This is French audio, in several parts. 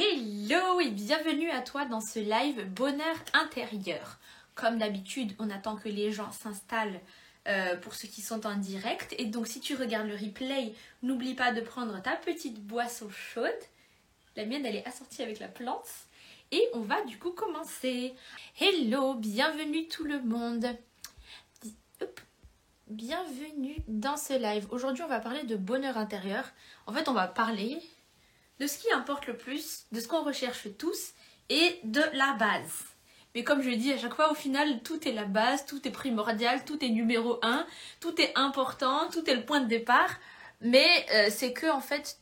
Hello et bienvenue à toi dans ce live bonheur intérieur. Comme d'habitude, on attend que les gens s'installent euh, pour ceux qui sont en direct. Et donc si tu regardes le replay, n'oublie pas de prendre ta petite boisson chaude. La mienne, elle est assortie avec la plante. Et on va du coup commencer. Hello, bienvenue tout le monde. Bienvenue dans ce live. Aujourd'hui, on va parler de bonheur intérieur. En fait, on va parler de ce qui importe le plus, de ce qu'on recherche tous et de la base. Mais comme je dis à chaque fois, au final, tout est la base, tout est primordial, tout est numéro un, tout est important, tout est le point de départ. Mais euh, c'est que, en fait,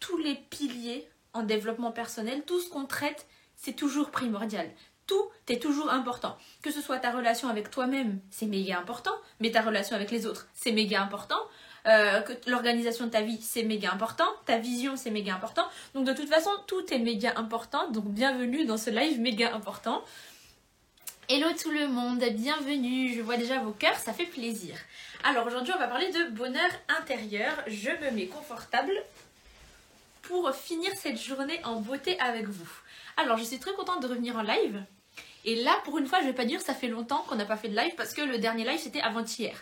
tous les piliers en développement personnel, tout ce qu'on traite, c'est toujours primordial. Tout est toujours important. Que ce soit ta relation avec toi-même, c'est méga important, mais ta relation avec les autres, c'est méga important. Euh, l'organisation de ta vie, c'est méga important. Ta vision, c'est méga important. Donc de toute façon, tout est méga important. Donc bienvenue dans ce live méga important. Hello tout le monde, bienvenue. Je vois déjà vos cœurs, ça fait plaisir. Alors aujourd'hui, on va parler de bonheur intérieur. Je me mets confortable pour finir cette journée en beauté avec vous. Alors, je suis très contente de revenir en live. Et là, pour une fois, je vais pas dire ça fait longtemps qu'on n'a pas fait de live parce que le dernier live c'était avant-hier.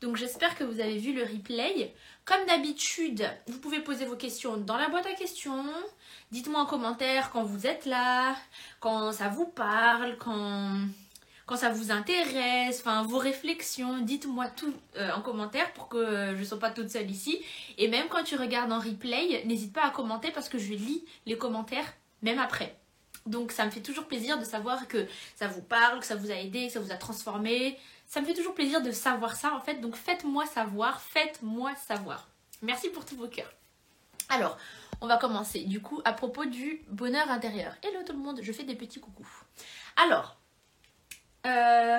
Donc j'espère que vous avez vu le replay. Comme d'habitude, vous pouvez poser vos questions dans la boîte à questions. Dites-moi en commentaire quand vous êtes là, quand ça vous parle, quand, ça vous intéresse, enfin vos réflexions. Dites-moi tout euh, en commentaire pour que je ne sois pas toute seule ici. Et même quand tu regardes en replay, n'hésite pas à commenter parce que je lis les commentaires même après. Donc ça me fait toujours plaisir de savoir que ça vous parle, que ça vous a aidé, que ça vous a transformé. Ça me fait toujours plaisir de savoir ça en fait. Donc faites-moi savoir, faites-moi savoir. Merci pour tous vos cœurs. Alors, on va commencer du coup à propos du bonheur intérieur. Hello tout le monde, je fais des petits coucous. Alors, euh,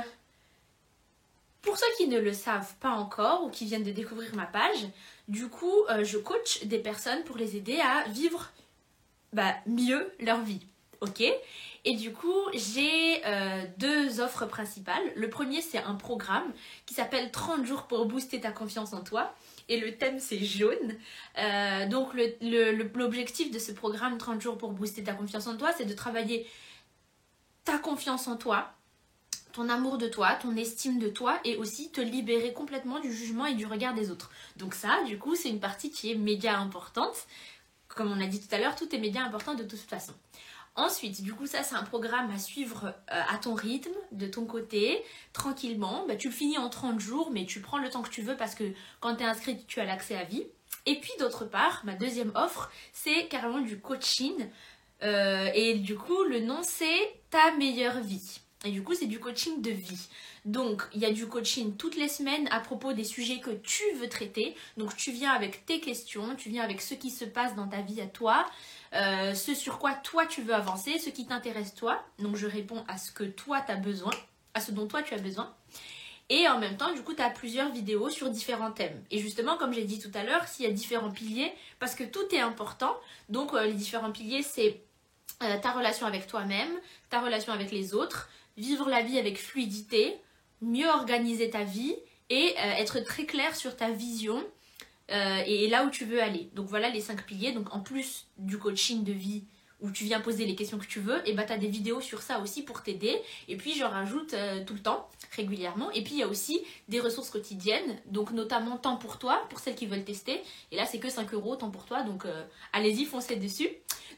pour ceux qui ne le savent pas encore ou qui viennent de découvrir ma page, du coup, euh, je coach des personnes pour les aider à vivre bah, mieux leur vie. Ok Et du coup, j'ai euh, deux offres principales. Le premier, c'est un programme qui s'appelle 30 jours pour booster ta confiance en toi. Et le thème, c'est jaune. Euh, donc, l'objectif de ce programme 30 jours pour booster ta confiance en toi, c'est de travailler ta confiance en toi, ton amour de toi, ton estime de toi et aussi te libérer complètement du jugement et du regard des autres. Donc ça, du coup, c'est une partie qui est méga importante. Comme on a dit tout à l'heure, tout est méga important de toute façon. Ensuite, du coup, ça, c'est un programme à suivre euh, à ton rythme, de ton côté, tranquillement. Bah, tu le finis en 30 jours, mais tu prends le temps que tu veux parce que quand tu es inscrit, tu as l'accès à vie. Et puis, d'autre part, ma deuxième offre, c'est carrément du coaching. Euh, et du coup, le nom, c'est Ta meilleure vie. Et du coup, c'est du coaching de vie. Donc, il y a du coaching toutes les semaines à propos des sujets que tu veux traiter. Donc, tu viens avec tes questions, tu viens avec ce qui se passe dans ta vie à toi. Euh, ce sur quoi toi tu veux avancer, ce qui t'intéresse toi. Donc je réponds à ce que toi tu besoin, à ce dont toi tu as besoin. Et en même temps, du coup, tu as plusieurs vidéos sur différents thèmes. Et justement, comme j'ai dit tout à l'heure, s'il y a différents piliers, parce que tout est important. Donc euh, les différents piliers, c'est euh, ta relation avec toi-même, ta relation avec les autres, vivre la vie avec fluidité, mieux organiser ta vie et être très clair sur ta vision euh, et là où tu veux aller. Donc voilà les cinq piliers. Donc en plus du coaching de vie où tu viens poser les questions que tu veux, et bah tu as des vidéos sur ça aussi pour t'aider. Et puis je rajoute euh, tout le temps, régulièrement. Et puis il y a aussi des ressources quotidiennes, donc notamment temps pour toi, pour celles qui veulent tester. Et là c'est que 5 euros, temps pour toi, donc euh, allez-y, foncez dessus.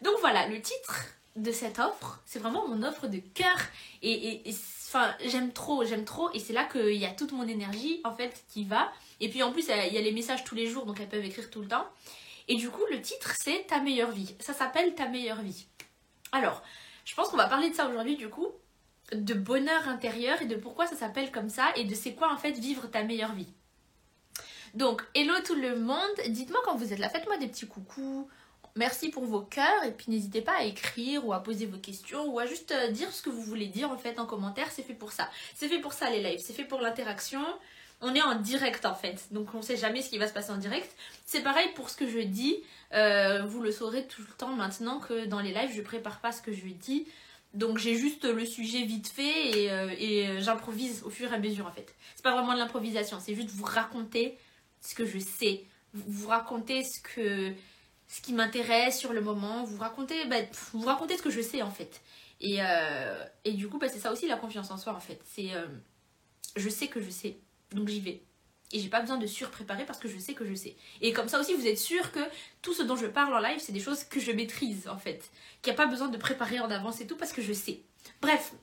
Donc voilà, le titre de cette offre, c'est vraiment mon offre de cœur. Et, enfin, j'aime trop, j'aime trop. Et c'est là qu'il y a toute mon énergie en fait qui va. Et puis en plus, il y a les messages tous les jours, donc elles peuvent écrire tout le temps. Et du coup, le titre, c'est Ta meilleure vie. Ça s'appelle Ta meilleure vie. Alors, je pense qu'on va parler de ça aujourd'hui, du coup, de bonheur intérieur et de pourquoi ça s'appelle comme ça et de c'est quoi en fait vivre ta meilleure vie. Donc, hello tout le monde, dites-moi quand vous êtes là, faites-moi des petits coucous, merci pour vos cœurs et puis n'hésitez pas à écrire ou à poser vos questions ou à juste euh, dire ce que vous voulez dire en fait en commentaire, c'est fait pour ça. C'est fait pour ça les lives, c'est fait pour l'interaction. On est en direct en fait, donc on sait jamais ce qui va se passer en direct. C'est pareil pour ce que je dis, euh, vous le saurez tout le temps maintenant que dans les lives je prépare pas ce que je dis, donc j'ai juste le sujet vite fait et, euh, euh, j'improvise au fur et à mesure en fait. C'est pas vraiment de l'improvisation, c'est juste vous raconter ce que je sais, vous raconter ce que ce qui m'intéresse sur le moment, vous raconter, bah, vous raconter ce que je sais en fait. Et, euh, du coup, bah, c'est ça aussi la confiance en soi en fait. C'est euh, je sais que je sais, donc j'y vais. Et j'ai pas besoin de surpréparer parce que je sais que je sais. Et comme ça aussi, vous êtes sûr que tout ce dont je parle en live, c'est des choses que je maîtrise en fait. Qu'il n'y a pas besoin de préparer en avance et tout parce que je sais. Bref,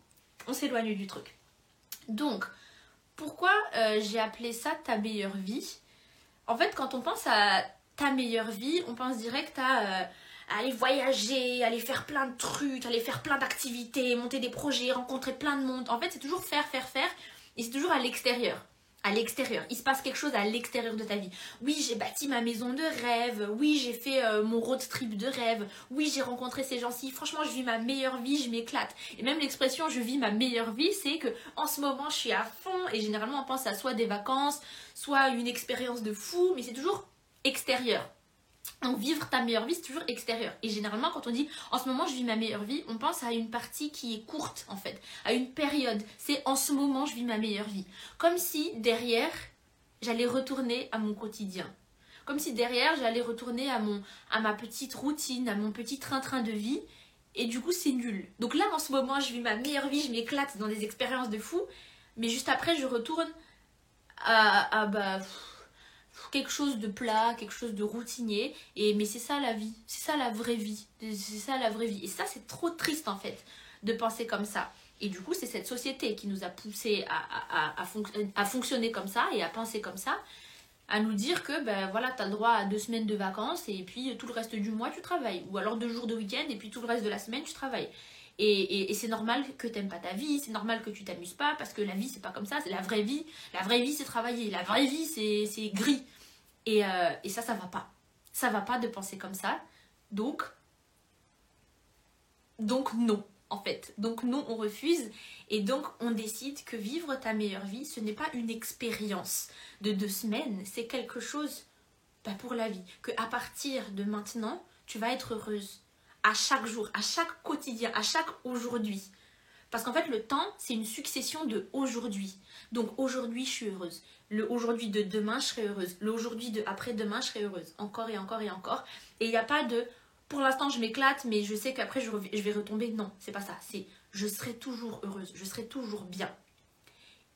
on s'éloigne du truc. Donc, pourquoi euh, j'ai appelé ça ta meilleure vie? En fait, quand on pense à ta meilleure vie, on pense direct à euh, aller voyager, aller faire plein de trucs, aller faire plein d'activités, monter des projets, rencontrer plein de monde. En fait, c'est toujours faire, faire, faire. Et c'est toujours à l'extérieur à l'extérieur. Il se passe quelque chose à l'extérieur de ta vie. Oui, j'ai bâti ma maison de rêve. Oui, j'ai fait euh, mon road trip de rêve. Oui, j'ai rencontré ces gens-ci. Franchement, je vis ma meilleure vie, je m'éclate. Et même l'expression je vis ma meilleure vie, c'est que en ce moment, je suis à fond et généralement on pense à soit des vacances, soit une expérience de fou, mais c'est toujours extérieur. Donc vivre ta meilleure vie, c'est toujours extérieur. Et généralement, quand on dit en ce moment je vis ma meilleure vie, on pense à une partie qui est courte en fait, à une période. C'est en ce moment je vis ma meilleure vie. Comme si derrière, j'allais retourner à mon quotidien. Comme si derrière, j'allais retourner à, mon, à ma petite routine, à mon petit train-train de vie. Et du coup, c'est nul. Donc là, en ce moment, je vis ma meilleure vie, je m'éclate dans des expériences de fou. Mais juste après, je retourne à, à bah, quelque chose de plat, quelque chose de routinier. Et mais c'est ça la vie, c'est ça la vraie vie, c'est ça la vraie vie. Et ça c'est trop triste en fait de penser comme ça. Et du coup c'est cette société qui nous a poussé à, à, à, fonctionner comme ça et à penser comme ça, à nous dire que ben voilà t'as le droit à deux semaines de vacances et puis tout le reste du mois tu travailles, ou alors deux jours de week-end et puis tout le reste de la semaine tu travailles. Et, et, c'est normal que t'aimes pas ta vie, c'est normal que tu t'amuses pas, parce que la vie c'est pas comme ça, c'est la vraie vie. La vraie vie c'est travailler, la vraie vie c'est gris. Euh, et, ça, ça va pas. Ça va pas de penser comme ça. Donc, donc non, en fait. Donc non, on refuse. Et donc, on décide que vivre ta meilleure vie, ce n'est pas une expérience de deux semaines, c'est quelque chose bah, pour la vie. Que à partir de maintenant, tu vas être heureuse. À chaque jour, à chaque quotidien, à chaque aujourd'hui. Parce qu'en fait, le temps, c'est une succession de aujourd'hui. Donc aujourd'hui, je suis heureuse. Le aujourd'hui de demain, je serai heureuse. Le aujourd'hui de après-demain, je serai heureuse. Encore et encore et encore. Et il n'y a pas de pour l'instant, je m'éclate, mais je sais qu'après, je, vais retomber. Non, c'est pas ça. C'est je serai toujours heureuse. Je serai toujours bien.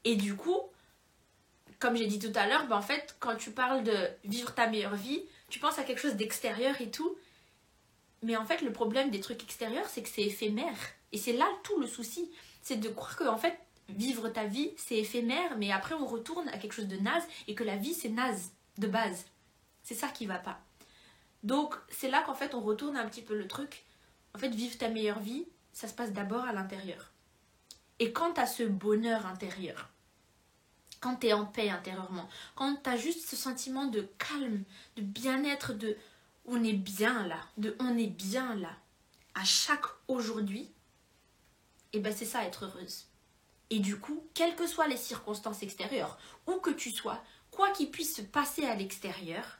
Et du coup, comme j'ai dit tout à l'heure, ben en fait, quand tu parles de vivre ta meilleure vie, tu penses à quelque chose d'extérieur et tout. Mais en fait, le problème des trucs extérieurs, c'est que c'est éphémère. Et c'est là tout le souci. C'est de croire que, en fait, vivre ta vie, c'est éphémère, mais après, on retourne à quelque chose de naze et que la vie, c'est naze de base. C'est ça qui va pas. Donc, c'est là qu'en fait, on retourne un petit peu le truc. En fait, vivre ta meilleure vie, ça se passe d'abord à l'intérieur. Et quand as ce bonheur intérieur, quand tu es en paix intérieurement, quand tu as juste ce sentiment de calme, de bien-être, de on est bien là, de on est bien là, à chaque aujourd'hui, et eh ben c'est ça être heureuse. Et du coup, quelles que soient les circonstances extérieures, où que tu sois, quoi qu'il puisse se passer à l'extérieur,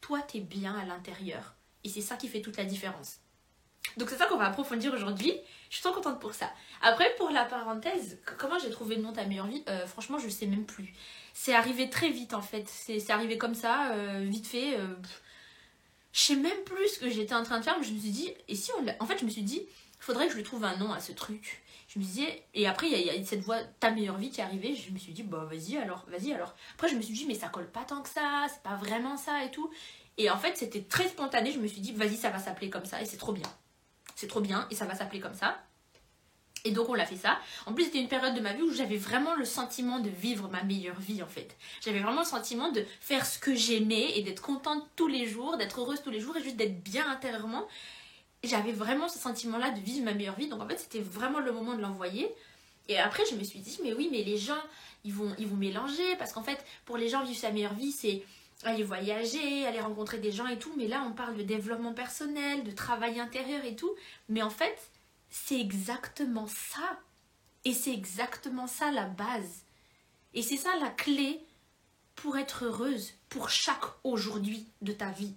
toi tu es bien à l'intérieur. Et c'est ça qui fait toute la différence. Donc c'est ça qu'on va approfondir aujourd'hui. Je suis trop contente pour ça. Après, pour la parenthèse, comment j'ai trouvé le nom Ta meilleure vie? Euh, Franchement, je sais même plus. C'est arrivé très vite en fait. C'est arrivé comme ça, euh, vite fait. Euh, je sais même plus ce que j'étais en train de faire, mais je me suis dit, et si on En fait, je me suis dit, il faudrait que je lui trouve un nom à ce truc. Je me disais, et après, il y, a cette voix, ta meilleure vie qui est arrivée, je me suis dit, bah vas-y alors, vas-y alors. Après, je me suis dit, mais ça colle pas tant que ça, c'est pas vraiment ça et tout. Et en fait, c'était très spontané, je me suis dit, vas-y, ça va s'appeler comme ça, et c'est trop bien. C'est trop bien, et ça va s'appeler comme ça. Et donc on l'a fait ça. En plus c'était une période de ma vie où j'avais vraiment le sentiment de vivre ma meilleure vie en fait. J'avais vraiment le sentiment de faire ce que j'aimais et d'être contente tous les jours, d'être heureuse tous les jours et juste d'être bien intérieurement. J'avais vraiment ce sentiment-là de vivre ma meilleure vie. Donc en fait c'était vraiment le moment de l'envoyer. Et après je me suis dit mais oui mais les gens ils vont, ils vont mélanger parce qu'en fait pour les gens vivre sa meilleure vie c'est aller voyager, aller rencontrer des gens et tout. Mais là on parle de développement personnel, de travail intérieur et tout. Mais en fait c'est exactement ça. Et c'est exactement ça la base. Et c'est ça la clé pour être heureuse pour chaque aujourd'hui de ta vie.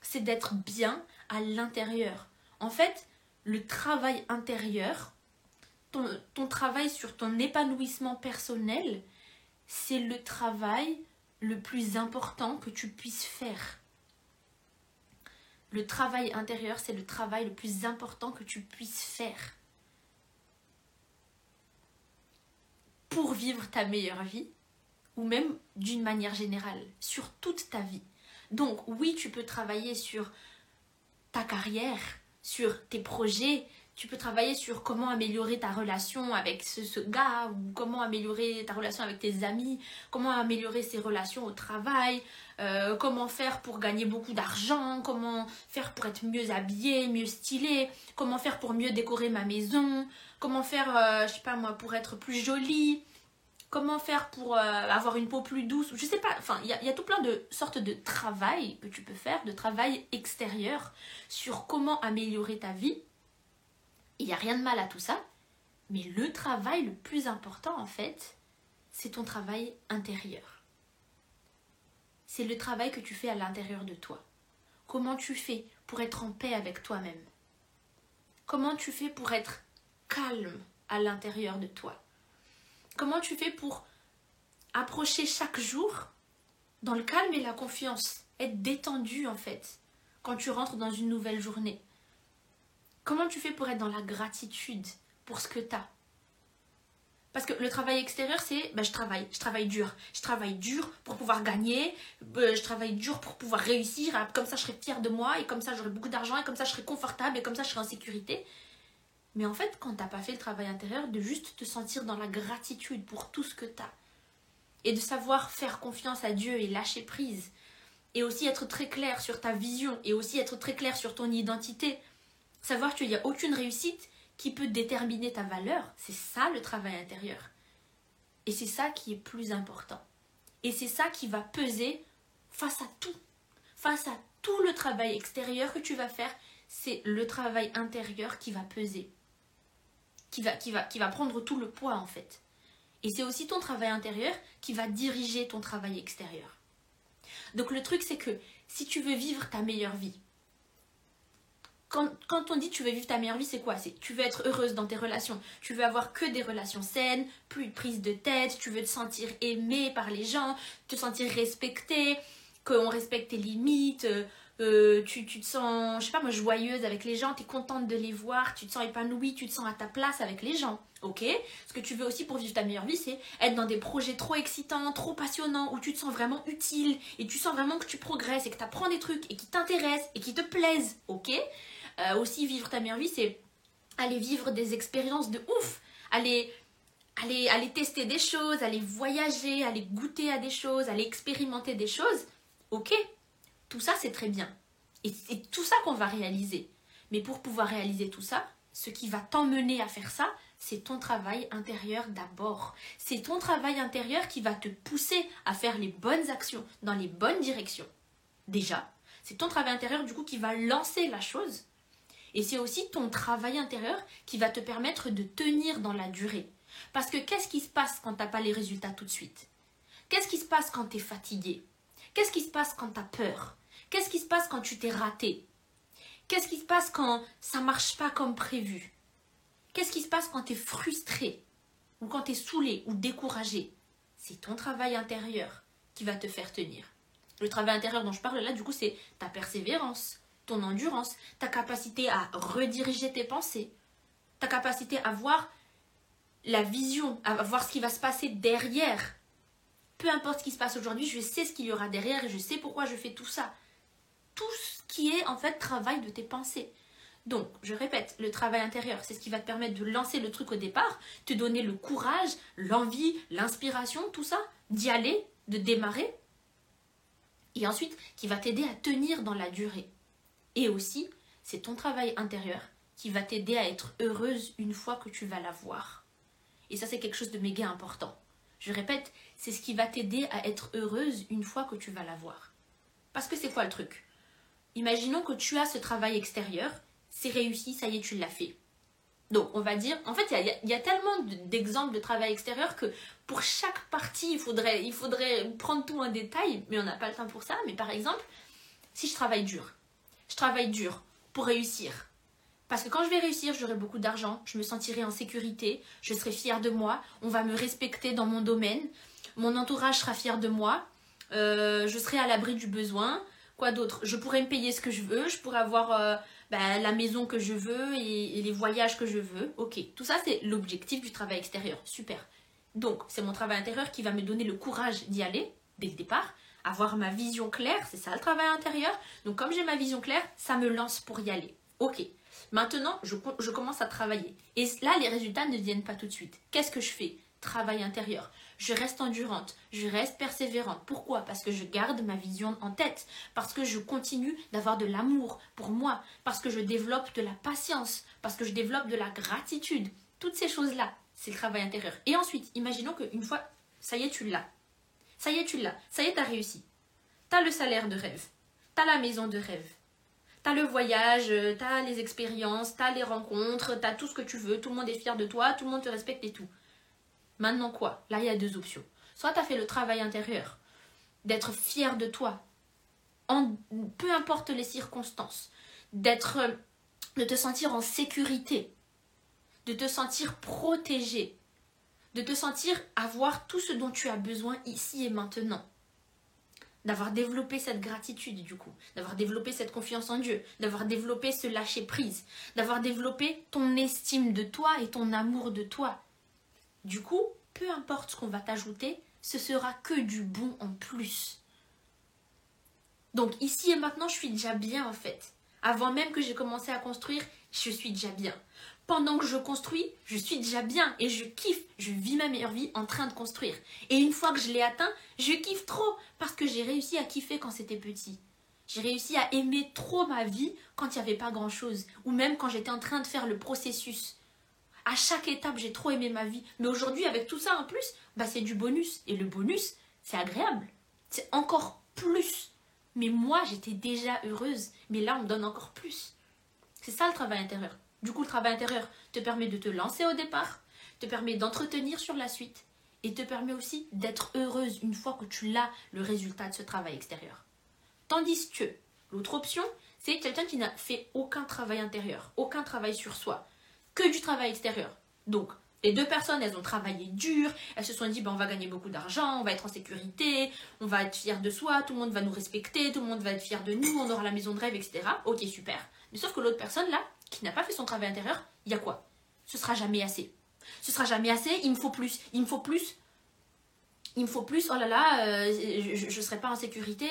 C'est d'être bien à l'intérieur. En fait, le travail intérieur, ton, ton, travail sur ton épanouissement personnel, c'est le travail le plus important que tu puisses faire. Le travail intérieur, c'est le travail le plus important que tu puisses faire pour vivre ta meilleure vie ou même d'une manière générale, sur toute ta vie. Donc oui, tu peux travailler sur ta carrière, sur tes projets, tu peux travailler sur comment améliorer ta relation avec ce, gars ou comment améliorer ta relation avec tes amis, comment améliorer ses relations au travail, euh, comment faire pour gagner beaucoup d'argent, comment faire pour être mieux habillé, mieux stylé, comment faire pour mieux décorer ma maison, comment faire, euh, je sais pas moi, pour être plus jolie, comment faire pour euh, avoir une peau plus douce, je sais pas, enfin, il y, y a, tout plein de sortes de travail que tu peux faire, de travail extérieur sur comment améliorer ta vie il n'y a rien de mal à tout ça, mais le travail le plus important en fait, c'est ton travail intérieur. C'est le travail que tu fais à l'intérieur de toi. Comment tu fais pour être en paix avec toi-même? Comment tu fais pour être calme à l'intérieur de toi? Comment tu fais pour approcher chaque jour? Dans le calme et la confiance Être détendu en fait quand tu rentres dans une nouvelle journée Comment tu fais pour être dans la gratitude pour ce que tu as Parce que le travail extérieur, c'est ben, je travaille, je travaille dur. Je travaille dur pour pouvoir gagner, euh, je travaille dur pour pouvoir réussir. Comme ça, je serai fière de moi, et comme ça, j'aurai beaucoup d'argent, et comme ça, je serai confortable, et comme ça, je serai en sécurité. Mais en fait, quand tu n'as pas fait le travail intérieur, de juste te sentir dans la gratitude pour tout ce que tu as, et de savoir faire confiance à Dieu et lâcher prise, et aussi être très clair sur ta vision, et aussi être très clair sur ton identité, Savoir qu'il n'y a aucune réussite qui peut déterminer ta valeur, c'est ça le travail intérieur. Et c'est ça qui est plus important. Et c'est ça qui va peser face à tout. Face à tout le travail extérieur que tu vas faire, c'est le travail intérieur qui va peser. Qui va, qui, va, qui va prendre tout le poids en fait. Et c'est aussi ton travail intérieur qui va diriger ton travail extérieur. Donc le truc c'est que si tu veux vivre ta meilleure vie, quand, on dit tu veux vivre ta meilleure vie, c'est quoi? C'est tu veux être heureuse dans tes relations, tu veux avoir que des relations saines, plus de prise de tête, tu veux te sentir aimée par les gens, te sentir respectée, qu'on respecte tes limites, euh, euh, tu, tu, te sens, je sais pas moi, joyeuse avec les gens, tu es contente de les voir, tu te sens épanouie, tu te sens à ta place avec les gens. Ok? Ce que tu veux aussi pour vivre ta meilleure vie, c'est être dans des projets trop excitants, trop passionnants, où tu te sens vraiment utile et tu sens vraiment que tu progresses et que tu apprends des trucs et qui t'intéressent et qui te plaisent. Ok? Euh, aussi, vivre ta meilleure vie, c'est aller vivre des expériences de ouf, aller, aller, aller tester des choses, aller voyager, aller goûter à des choses, aller expérimenter des choses. Ok, tout ça, c'est très bien. Et c'est tout ça qu'on va réaliser. Mais pour pouvoir réaliser tout ça, ce qui va t'emmener à faire ça, c'est ton travail intérieur d'abord. C'est ton travail intérieur qui va te pousser à faire les bonnes actions dans les bonnes directions. Déjà, c'est ton travail intérieur du coup qui va lancer la chose et c'est aussi ton travail intérieur qui va te permettre de tenir dans la durée. Parce que qu'est-ce qui se passe quand tu n'as pas les résultats tout de suite? Qu'est-ce qui se passe quand tu es fatigué? Qu'est-ce qui se passe quand tu as peur? Qu'est-ce qui se passe quand tu t'es raté? Qu'est-ce qui se passe quand ça marche pas comme prévu? Qu'est-ce qui se passe quand tu es frustré? Ou quand tu es saoulé ou découragé? C'est ton travail intérieur qui va te faire tenir. Le travail intérieur dont je parle là, du coup, c'est ta persévérance, ton endurance, ta capacité à rediriger tes pensées, ta capacité à voir la vision, à voir ce qui va se passer derrière. Peu importe ce qui se passe aujourd'hui, je sais ce qu'il y aura derrière et je sais pourquoi je fais tout ça. Tout ce qui est en fait travail de tes pensées. Donc, je répète, le travail intérieur, c'est ce qui va te permettre de lancer le truc au départ, te donner le courage, l'envie, l'inspiration, tout ça, d'y aller, de démarrer, et ensuite qui va t'aider à tenir dans la durée. Et aussi, c'est ton travail intérieur qui va t'aider à être heureuse une fois que tu vas la voir. Et ça, c'est quelque chose de méga important. Je répète, c'est ce qui va t'aider à être heureuse une fois que tu vas la voir. Parce que c'est quoi le truc? Imaginons que tu as ce travail extérieur, c'est réussi, ça y est, tu l'as fait. Donc, on va dire, en fait, il y, a tellement d'exemples de travail extérieur que pour chaque partie, il faudrait, il faudrait prendre tout en détail, mais on n'a pas le temps pour ça. Mais par exemple, si je travaille dur, je travaille dur pour réussir. Parce que quand je vais réussir, j'aurai beaucoup d'argent, je me sentirai en sécurité, je serai fière de moi, on va me respecter dans mon domaine, mon entourage sera fier de moi, euh, je serai à l'abri du besoin, Quoi d'autre? Je pourrais me payer ce que je veux, je pourrais avoir euh, bah, la maison que je veux et, les voyages que je veux. Ok, tout ça c'est l'objectif du travail extérieur. Super. Donc c'est mon travail intérieur qui va me donner le courage d'y aller dès le départ. Avoir ma vision claire, c'est ça le travail intérieur. Donc comme j'ai ma vision claire, ça me lance pour y aller. Ok. Maintenant, je, commence à travailler. Et là, les résultats ne viennent pas tout de suite. Qu'est-ce que je fais? Travail intérieur je reste endurante, je reste persévérante. Pourquoi? Parce que je garde ma vision en tête, parce que je continue d'avoir de l'amour pour moi, parce que je développe de la patience, parce que je développe de la gratitude. Toutes ces choses-là, c'est le travail intérieur. Et ensuite, imaginons qu'une fois, ça y est, tu l'as. Ça y est, tu l'as. Ça y est, tu as réussi. Tu as le salaire de rêve. Tu as la maison de rêve. Tu as le voyage, tu as les expériences, tu as les rencontres, tu as tout ce que tu veux, tout le monde est fier de toi, tout le monde te respecte et tout. Maintenant quoi? Là, il y a deux options. Soit tu as fait le travail intérieur, d'être fier de toi, peu importe les circonstances, d'être, de te sentir en sécurité, de te sentir protégé, de te sentir avoir tout ce dont tu as besoin ici et maintenant. D'avoir développé cette gratitude du coup, d'avoir développé cette confiance en Dieu, d'avoir développé ce lâcher prise, d'avoir développé ton estime de toi et ton amour de toi, du coup, peu importe ce qu'on va t'ajouter, ce sera que du bon en plus. Donc ici et maintenant, je suis déjà bien en fait. Avant même que j'ai commencé à construire, je suis déjà bien. Pendant que je construis, je suis déjà bien et je kiffe, je vis ma meilleure vie en train de construire. Et une fois que je l'ai atteint, je kiffe trop parce que j'ai réussi à kiffer quand c'était petit. J'ai réussi à aimer trop ma vie quand il n'y avait pas grand-chose, ou même quand j'étais en train de faire le processus à chaque étape, j'ai trop aimé ma vie. Mais aujourd'hui, avec tout ça en plus, bah, c'est du bonus. Et le bonus, c'est agréable. C'est encore plus. Mais moi, j'étais déjà heureuse. Mais là, on me donne encore plus. C'est ça le travail intérieur. Du coup, le travail intérieur te permet de te lancer au départ, te permet d'entretenir sur la suite et te permet aussi d'être heureuse une fois que tu l'as le résultat de ce travail extérieur. Tandis que l'autre option, c'est quelqu'un qui n'a fait aucun travail intérieur, aucun travail sur soi, que du travail extérieur. Donc, les deux personnes, elles ont travaillé dur, elles se sont dit, ben, on va gagner beaucoup d'argent, on va être en sécurité, on va être fier de soi, tout le monde va nous respecter, tout le monde va être fier de nous, on aura la maison de rêve, etc. Ok, super. Mais sauf que l'autre personne, là, qui n'a pas fait son travail intérieur, il y a quoi? Ce sera jamais assez. Ce sera jamais assez, il me faut plus, il me faut plus, il me faut plus, oh là là, euh, je ne serai pas en sécurité,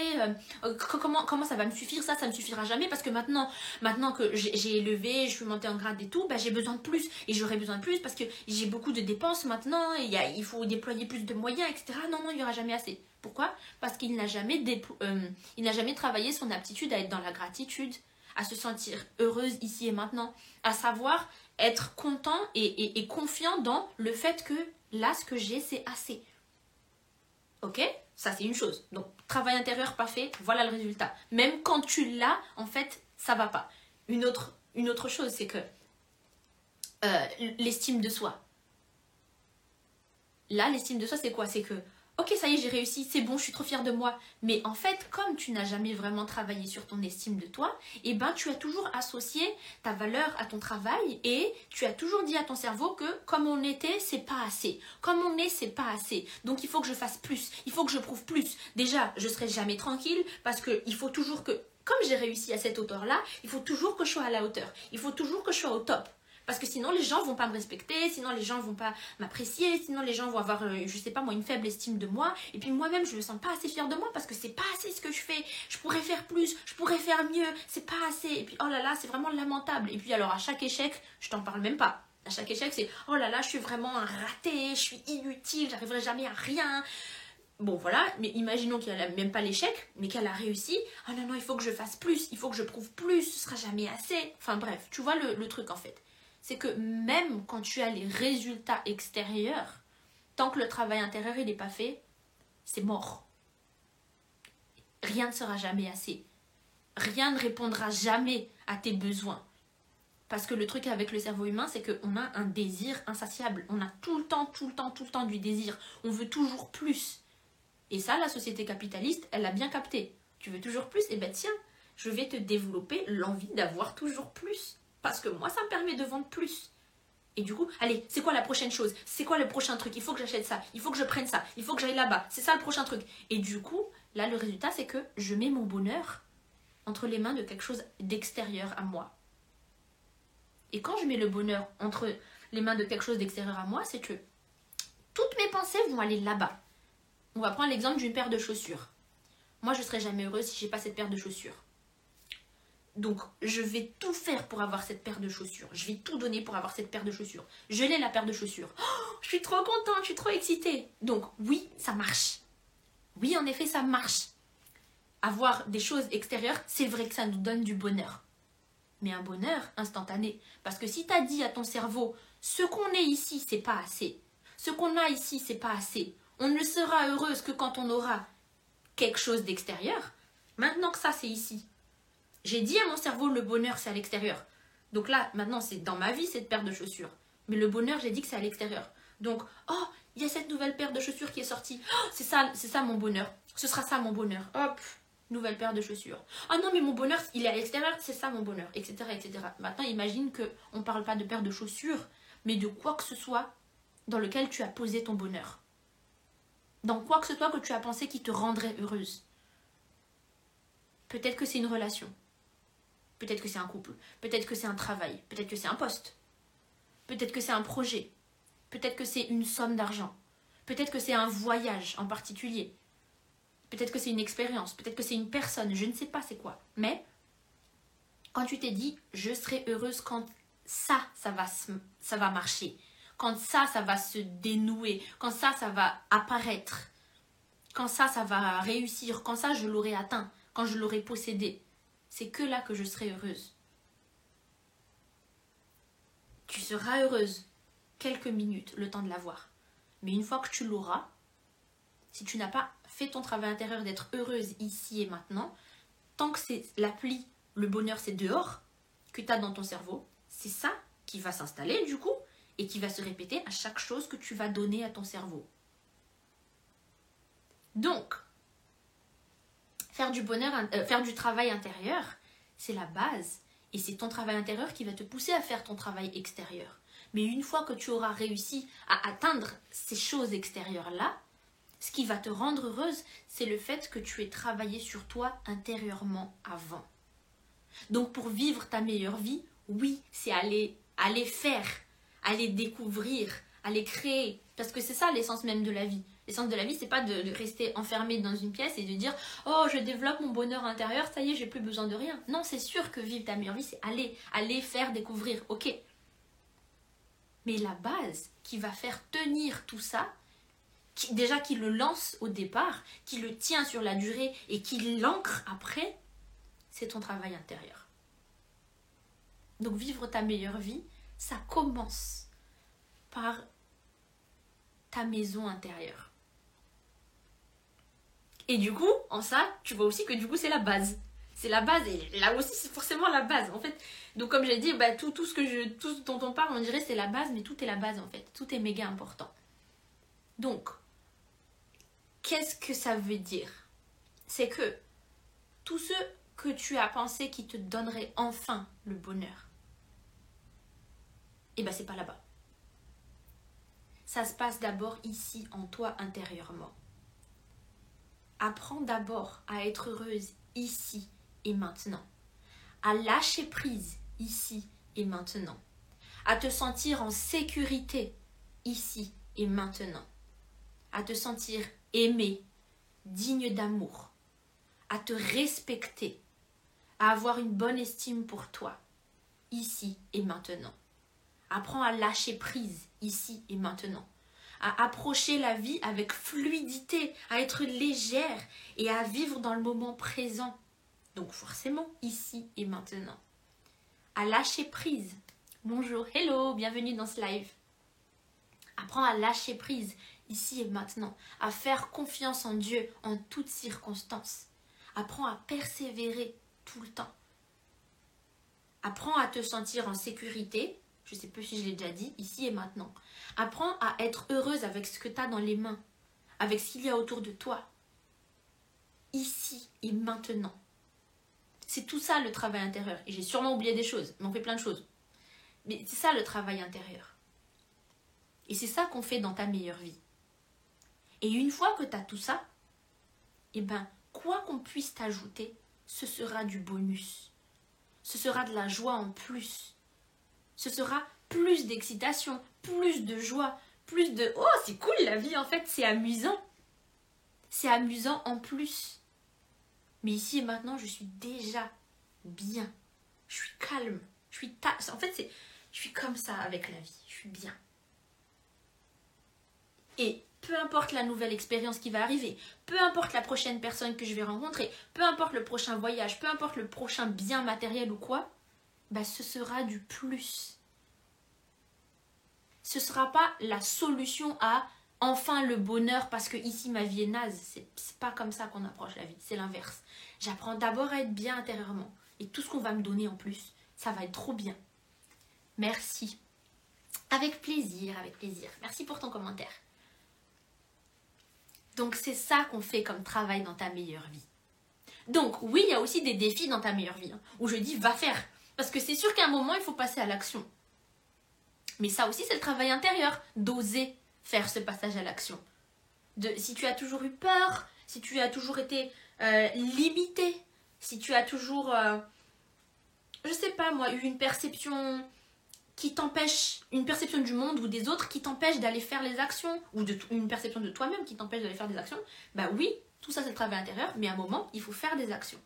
euh, comment, comment ça va me suffire, ça, ça me suffira jamais, parce que maintenant, maintenant que j'ai élevé, je suis montée en grade et tout, bah, j'ai besoin de plus, et j'aurai besoin de plus, parce que j'ai beaucoup de dépenses maintenant, et il faut déployer plus de moyens, etc. Non, non, il n'y aura jamais assez. Pourquoi? Parce qu'il n'a jamais, euh, jamais travaillé son aptitude à être dans la gratitude, à se sentir heureuse ici et maintenant, à savoir être content et, confiant dans le fait que là, ce que j'ai, c'est assez Ok? Ça, c'est une chose. Donc, travail intérieur pas fait, voilà le résultat. Même quand tu l'as, en fait, ça va pas. Une autre, une autre chose, c'est que euh, l'estime de soi. Là, l'estime de soi, c'est quoi? C'est que ok, ça y est, j'ai réussi, c'est bon, je suis trop fière de moi. Mais en fait, comme tu n'as jamais vraiment travaillé sur ton estime de toi, eh ben, tu as toujours associé ta valeur à ton travail et tu as toujours dit à ton cerveau que comme on était, c'est pas assez. Comme on est, c'est pas assez. Donc il faut que je fasse plus, il faut que je prouve plus. Déjà, je serai jamais tranquille parce que il faut toujours que comme j'ai réussi à cette hauteur-là, il faut toujours que je sois à la hauteur. Il faut toujours que je sois au top. Parce que sinon, les gens vont pas me respecter, sinon les gens vont pas m'apprécier, sinon les gens vont avoir, euh, je sais pas moi, une faible estime de moi. Et puis moi-même, je me sens pas assez fière de moi parce que c'est pas assez ce que je fais. Je pourrais faire plus, je pourrais faire mieux, c'est pas assez. Et puis oh là là, c'est vraiment lamentable. Et puis alors à chaque échec, je t'en parle même pas. À chaque échec, c'est oh là là, je suis vraiment un raté, je suis inutile, j'arriverai jamais à rien. Bon voilà, mais imaginons qu'elle a même pas l'échec, mais qu'elle a réussi. Oh non, non, il faut que je fasse plus, il faut que je prouve plus, ce sera jamais assez. Enfin bref, tu vois le truc en fait c'est que même quand tu as les résultats extérieurs, tant que le travail intérieur n'est pas fait, c'est mort. Rien ne sera jamais assez. Rien ne répondra jamais à tes besoins. Parce que le truc avec le cerveau humain, c'est qu'on a un désir insatiable. On a tout le temps, tout le temps, tout le temps du désir. On veut toujours plus. Et ça, la société capitaliste, elle l'a bien capté. Tu veux toujours plus? Eh bien tiens, je vais te développer l'envie d'avoir toujours plus. Parce que moi, ça me permet de vendre plus. Et du coup, allez, c'est quoi la prochaine chose? C'est quoi le prochain truc? Il faut que j'achète ça, il faut que je prenne ça, il faut que j'aille là-bas, c'est ça le prochain truc. Et du coup, là, le résultat, c'est que je mets mon bonheur entre les mains de quelque chose d'extérieur à moi. Et quand je mets le bonheur entre les mains de quelque chose d'extérieur à moi, c'est que toutes mes pensées vont aller là-bas. On va prendre l'exemple d'une paire de chaussures. Moi, je serais jamais heureuse si j'ai pas cette paire de chaussures. Donc, je vais tout faire pour avoir cette paire de chaussures. Je vais tout donner pour avoir cette paire de chaussures. Je l'ai la paire de chaussures. Oh, je suis trop contente, je suis trop excitée. Donc, oui, ça marche. Oui, en effet, ça marche. Avoir des choses extérieures, c'est vrai que ça nous donne du bonheur. Mais un bonheur instantané. Parce que si tu as dit à ton cerveau, ce qu'on est ici, c'est pas assez. Ce qu'on a ici, c'est pas assez. On ne sera heureuse que quand on aura quelque chose d'extérieur. Maintenant que ça, c'est ici. J'ai dit à mon cerveau, le bonheur, c'est à l'extérieur. Donc là, maintenant, c'est dans ma vie, cette paire de chaussures. Mais le bonheur, j'ai dit que c'est à l'extérieur. Donc, oh, il y a cette nouvelle paire de chaussures qui est sortie. Oh, c'est ça, c'est ça mon bonheur. Ce sera ça mon bonheur. Hop, nouvelle paire de chaussures. Ah non, mais mon bonheur, il est à l'extérieur, c'est ça mon bonheur, etc., etc. Maintenant, imagine que on parle pas de paire de chaussures, mais de quoi que ce soit dans lequel tu as posé ton bonheur. Dans quoi que ce soit que tu as pensé qui te rendrait heureuse. Peut-être que c'est une relation. Peut-être que c'est un couple. Peut-être que c'est un travail. Peut-être que c'est un poste. Peut-être que c'est un projet. Peut-être que c'est une somme d'argent. Peut-être que c'est un voyage en particulier. Peut-être que c'est une expérience. Peut-être que c'est une personne. Je ne sais pas c'est quoi. Mais quand tu t'es dit je serai heureuse quand ça, ça va, marcher. Quand ça, ça va se dénouer. Quand ça, ça va apparaître. Quand ça, ça va réussir. Quand ça, je l'aurai atteint. Quand je l'aurai possédé c'est que là que je serai heureuse. Tu seras heureuse quelques minutes, le temps de l'avoir. Mais une fois que tu l'auras, si tu n'as pas fait ton travail intérieur d'être heureuse ici et maintenant, tant que c'est l'appli, le bonheur c'est dehors, que tu as dans ton cerveau, c'est ça qui va s'installer du coup et qui va se répéter à chaque chose que tu vas donner à ton cerveau. Donc, Faire du bonheur, euh, faire du travail intérieur, c'est la base. Et c'est ton travail intérieur qui va te pousser à faire ton travail extérieur. Mais une fois que tu auras réussi à atteindre ces choses extérieures-là, ce qui va te rendre heureuse, c'est le fait que tu aies travaillé sur toi intérieurement avant. Donc pour vivre ta meilleure vie, oui, c'est aller, aller faire, aller découvrir, aller créer. Parce que c'est ça l'essence même de la vie. L'essence de la vie, c'est pas de, rester enfermé dans une pièce et de dire Oh, je développe mon bonheur intérieur, ça y est, j'ai plus besoin de rien. Non, c'est sûr que vivre ta meilleure vie, c'est aller, aller faire découvrir, ok. Mais la base qui va faire tenir tout ça, qui, déjà qui le lance au départ, qui le tient sur la durée et qui l'ancre après, c'est ton travail intérieur. Donc vivre ta meilleure vie, ça commence par ta maison intérieure. Et du coup, en ça, tu vois aussi que du coup, c'est la base. C'est la base et là aussi, c'est forcément la base en fait. Donc, comme j'ai dit, bah, tout, ce que je, tout dont on parle, on dirait c'est la base, mais tout est la base en fait. Tout est méga important. Donc, qu'est-ce que ça veut dire? C'est que tout ce que tu as pensé qui te donnerait enfin le bonheur, et eh ben c'est pas là-bas. Ça se passe d'abord ici en toi intérieurement. Apprends d'abord à être heureuse ici et maintenant, à lâcher prise ici et maintenant, à te sentir en sécurité ici et maintenant, à te sentir aimé, digne d'amour, à te respecter, à avoir une bonne estime pour toi, ici et maintenant. Apprends à lâcher prise ici et maintenant à approcher la vie avec fluidité, à être légère et à vivre dans le moment présent. Donc forcément ici et maintenant. À lâcher prise. Bonjour, hello, bienvenue dans ce live. Apprends à lâcher prise ici et maintenant, à faire confiance en Dieu en toutes circonstances. Apprends à persévérer tout le temps. Apprends à te sentir en sécurité, je sais plus si je l'ai déjà dit, ici et maintenant. Apprends à être heureuse avec ce que tu as dans les mains, avec ce qu'il y a autour de toi, ici et maintenant. C'est tout ça le travail intérieur. Et j'ai sûrement oublié des choses, mais on fait plein de choses. Mais c'est ça le travail intérieur. Et c'est ça qu'on fait dans ta meilleure vie. Et une fois que tu as tout ça, eh ben, quoi qu'on puisse t'ajouter, ce sera du bonus. Ce sera de la joie en plus. Ce sera plus d'excitation, plus de joie, plus de oh c'est cool la vie en fait, c'est amusant. C'est amusant en plus. Mais ici et maintenant, je suis déjà bien. Je suis calme. Je suis ta... En fait, c'est je suis comme ça avec la vie. Je suis bien. Et peu importe la nouvelle expérience qui va arriver, peu importe la prochaine personne que je vais rencontrer, peu importe le prochain voyage, peu importe le prochain bien matériel ou quoi, bah ce sera du plus. Ce sera pas la solution à enfin le bonheur parce que ici ma vie est naze. C'est pas comme ça qu'on approche la vie, c'est l'inverse. J'apprends d'abord à être bien intérieurement et tout ce qu'on va me donner en plus, ça va être trop bien. Merci. Avec plaisir, avec plaisir. Merci pour ton commentaire. Donc c'est ça qu'on fait comme travail dans ta meilleure vie. Donc oui, il y a aussi des défis dans ta meilleure vie, hein, où je dis va faire. Parce que c'est sûr qu'à un moment, il faut passer à l'action. Mais ça aussi, c'est le travail intérieur, d'oser faire ce passage à l'action. Si tu as toujours eu peur, si tu as toujours été euh, limité, si tu as toujours, euh, je sais pas moi, eu une perception qui t'empêche, une perception du monde ou des autres qui t'empêche d'aller faire les actions, ou une perception de toi-même qui t'empêche d'aller faire des actions, bah oui, tout ça c'est le travail intérieur, mais à un moment, il faut faire des actions.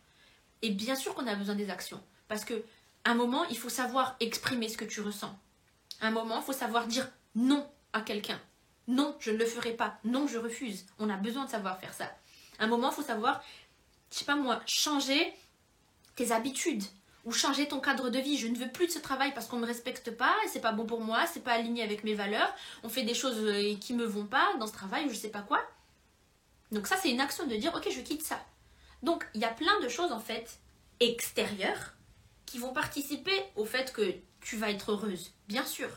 Et bien sûr qu'on a besoin des actions, parce que un moment, il faut savoir exprimer ce que tu ressens. un moment, il faut savoir dire non à quelqu'un. Non, je ne le ferai pas. Non, je refuse. On a besoin de savoir faire ça. un moment, il faut savoir, je sais pas moi, changer tes habitudes ou changer ton cadre de vie. Je ne veux plus de ce travail parce qu'on ne me respecte pas, c'est pas bon pour moi, c'est pas aligné avec mes valeurs, on fait des choses euh, qui me vont pas dans ce travail ou je sais pas quoi. Donc ça c'est une action de dire ok je quitte ça. Donc il y a plein de choses en fait extérieures qui vont participer au fait que tu vas être heureuse, bien sûr.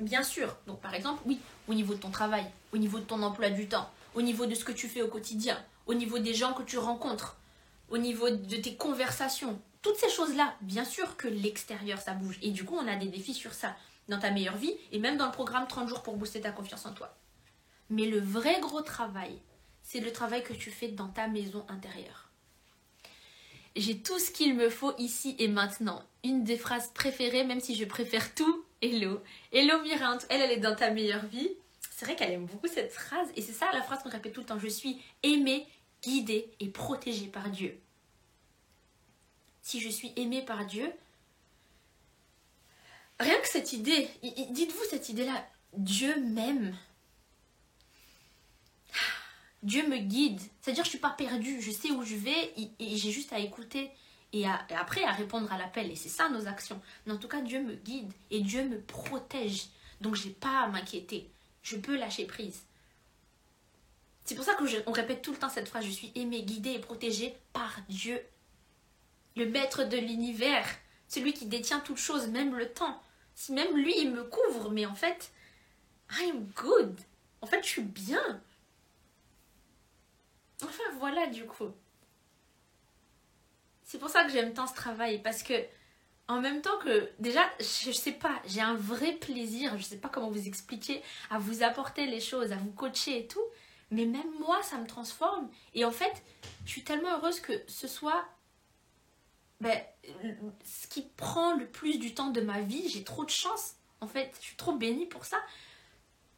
Bien sûr. Donc par exemple, oui, au niveau de ton travail, au niveau de ton emploi du temps, au niveau de ce que tu fais au quotidien, au niveau des gens que tu rencontres, au niveau de tes conversations, toutes ces choses-là, bien sûr que l'extérieur, ça bouge. Et du coup, on a des défis sur ça, dans ta meilleure vie, et même dans le programme 30 jours pour booster ta confiance en toi. Mais le vrai gros travail, c'est le travail que tu fais dans ta maison intérieure. J'ai tout ce qu'il me faut ici et maintenant. Une des phrases préférées, même si je préfère tout, Hello. Hello Mirante, elle, elle est dans ta meilleure vie. C'est vrai qu'elle aime beaucoup cette phrase, et c'est ça la phrase qu'on répète tout le temps. Je suis aimée guidée et protégée par Dieu. Si je suis aimée par Dieu, rien que cette idée, dites-vous cette idée-là, Dieu m'aime. Dieu me guide. C'est-à-dire je suis pas perdue, je sais où je vais et, j'ai juste à écouter et, après à répondre à l'appel. Et c'est ça nos actions. Mais en tout cas, Dieu me guide et Dieu me protège. Donc j'ai pas à m'inquiéter. Je peux lâcher prise. C'est pour ça qu'on répète tout le temps cette phrase, je suis aimée, guidée et protégée par Dieu. Le maître de l'univers, celui qui détient toutes choses, même le temps. Si même lui, il me couvre, mais en fait, I'm good. En fait, je suis bien. Enfin, voilà du coup. C'est pour ça que j'aime tant ce travail, parce que en même temps que déjà, je sais pas, j'ai un vrai plaisir, je sais pas comment vous expliquer, à vous apporter les choses, à vous coacher et tout mais même moi, ça me transforme. Et en fait, je suis tellement heureuse que ce soit ben, ce qui prend le plus du temps de ma vie. J'ai trop de chance, en fait. Je suis trop bénie pour ça.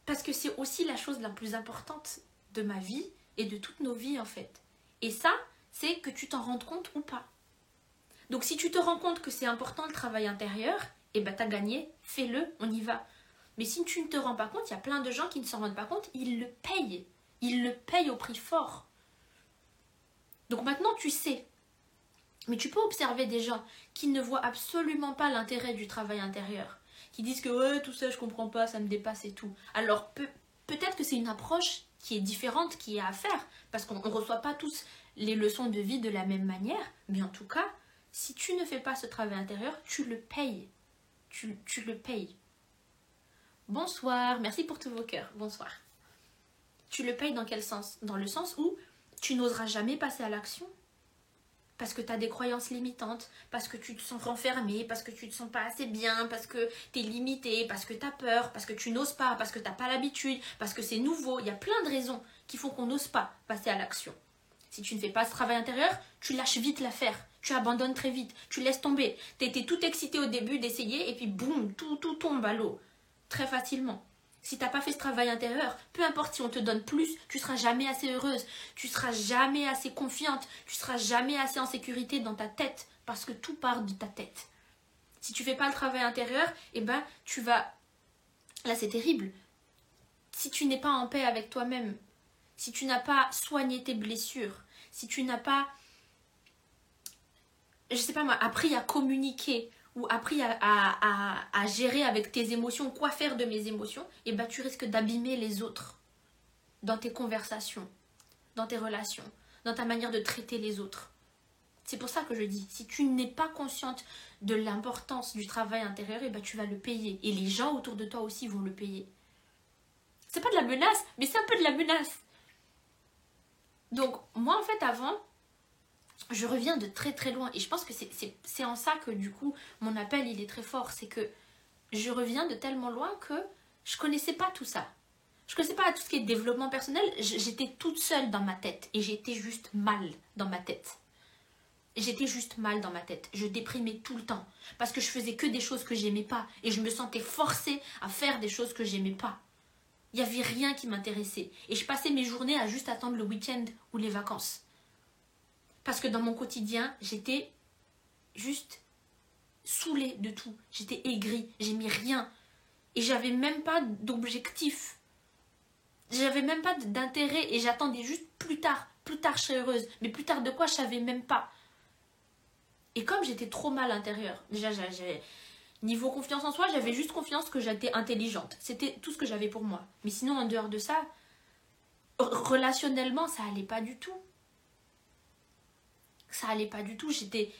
Parce que c'est aussi la chose la plus importante de ma vie et de toutes nos vies, en fait. Et ça, c'est que tu t'en rendes compte ou pas. Donc si tu te rends compte que c'est important le travail intérieur, et eh ben t'as gagné, fais-le, on y va. Mais si tu ne te rends pas compte, il y a plein de gens qui ne s'en rendent pas compte, ils le payent. Il le paye au prix fort. Donc maintenant, tu sais. Mais tu peux observer des gens qui ne voient absolument pas l'intérêt du travail intérieur. Qui disent que ouais, tout ça, je comprends pas, ça me dépasse et tout. Alors peut-être que c'est une approche qui est différente, qui est à faire. Parce qu'on ne reçoit pas tous les leçons de vie de la même manière. Mais en tout cas, si tu ne fais pas ce travail intérieur, tu le payes. Tu, tu le payes. Bonsoir, merci pour tous vos cœurs. Bonsoir tu le payes dans quel sens? Dans le sens où tu n'oseras jamais passer à l'action? Parce que tu as des croyances limitantes, parce que tu te sens renfermé, parce que tu te sens pas assez bien, parce que tu es limité, parce que tu as peur, parce que tu n'oses pas, parce que tu n'as pas l'habitude, parce que c'est nouveau. Il y a plein de raisons qui font qu'on n'ose pas passer à l'action. Si tu ne fais pas ce travail intérieur, tu lâches vite l'affaire. Tu abandonnes très vite. Tu laisses tomber. Tu étais tout excité au début d'essayer et puis boum, tout, tout tombe à l'eau. Très facilement. Si tu n'as pas fait ce travail intérieur, peu importe si on te donne plus, tu seras jamais assez heureuse, tu seras jamais assez confiante, tu seras jamais assez en sécurité dans ta tête parce que tout part de ta tête. Si tu fais pas le travail intérieur, eh ben tu vas là c'est terrible. Si tu n'es pas en paix avec toi-même, si tu n'as pas soigné tes blessures, si tu n'as pas je sais pas moi, appris à communiquer ou appris à, gérer avec tes émotions, quoi faire de mes émotions, et eh ben tu risques d'abîmer les autres dans tes conversations, dans tes relations, dans ta manière de traiter les autres. C'est pour ça que je dis, si tu n'es pas consciente de l'importance du travail intérieur, eh ben tu vas le payer. Et les gens autour de toi aussi vont le payer. C'est pas de la menace, mais c'est un peu de la menace. Donc, moi, en fait, avant, je reviens de très très loin. Et je pense que c'est en ça que du coup mon appel il est très fort. C'est que je reviens de tellement loin que je connaissais pas tout ça. Je connaissais pas tout ce qui est développement personnel. J'étais toute seule dans ma tête et j'étais juste mal dans ma tête. J'étais juste mal dans ma tête. Je déprimais tout le temps parce que je faisais que des choses que j'aimais pas et je me sentais forcée à faire des choses que j'aimais pas. Il n'y avait rien qui m'intéressait et je passais mes journées à juste attendre le week-end ou les vacances. Parce que dans mon quotidien, j'étais juste saoulée de tout. J'étais aigrie, j'aimais rien. Et j'avais même pas d'objectif. J'avais même pas d'intérêt et j'attendais juste plus tard. Plus tard, je serais heureuse. Mais plus tard de quoi, je savais même pas. Et comme j'étais trop mal à l'intérieur, déjà. Niveau confiance en soi, j'avais juste confiance que j'étais intelligente. C'était tout ce que j'avais pour moi. Mais sinon, en dehors de ça, relationnellement, ça allait pas du tout ça allait pas du tout. J'étais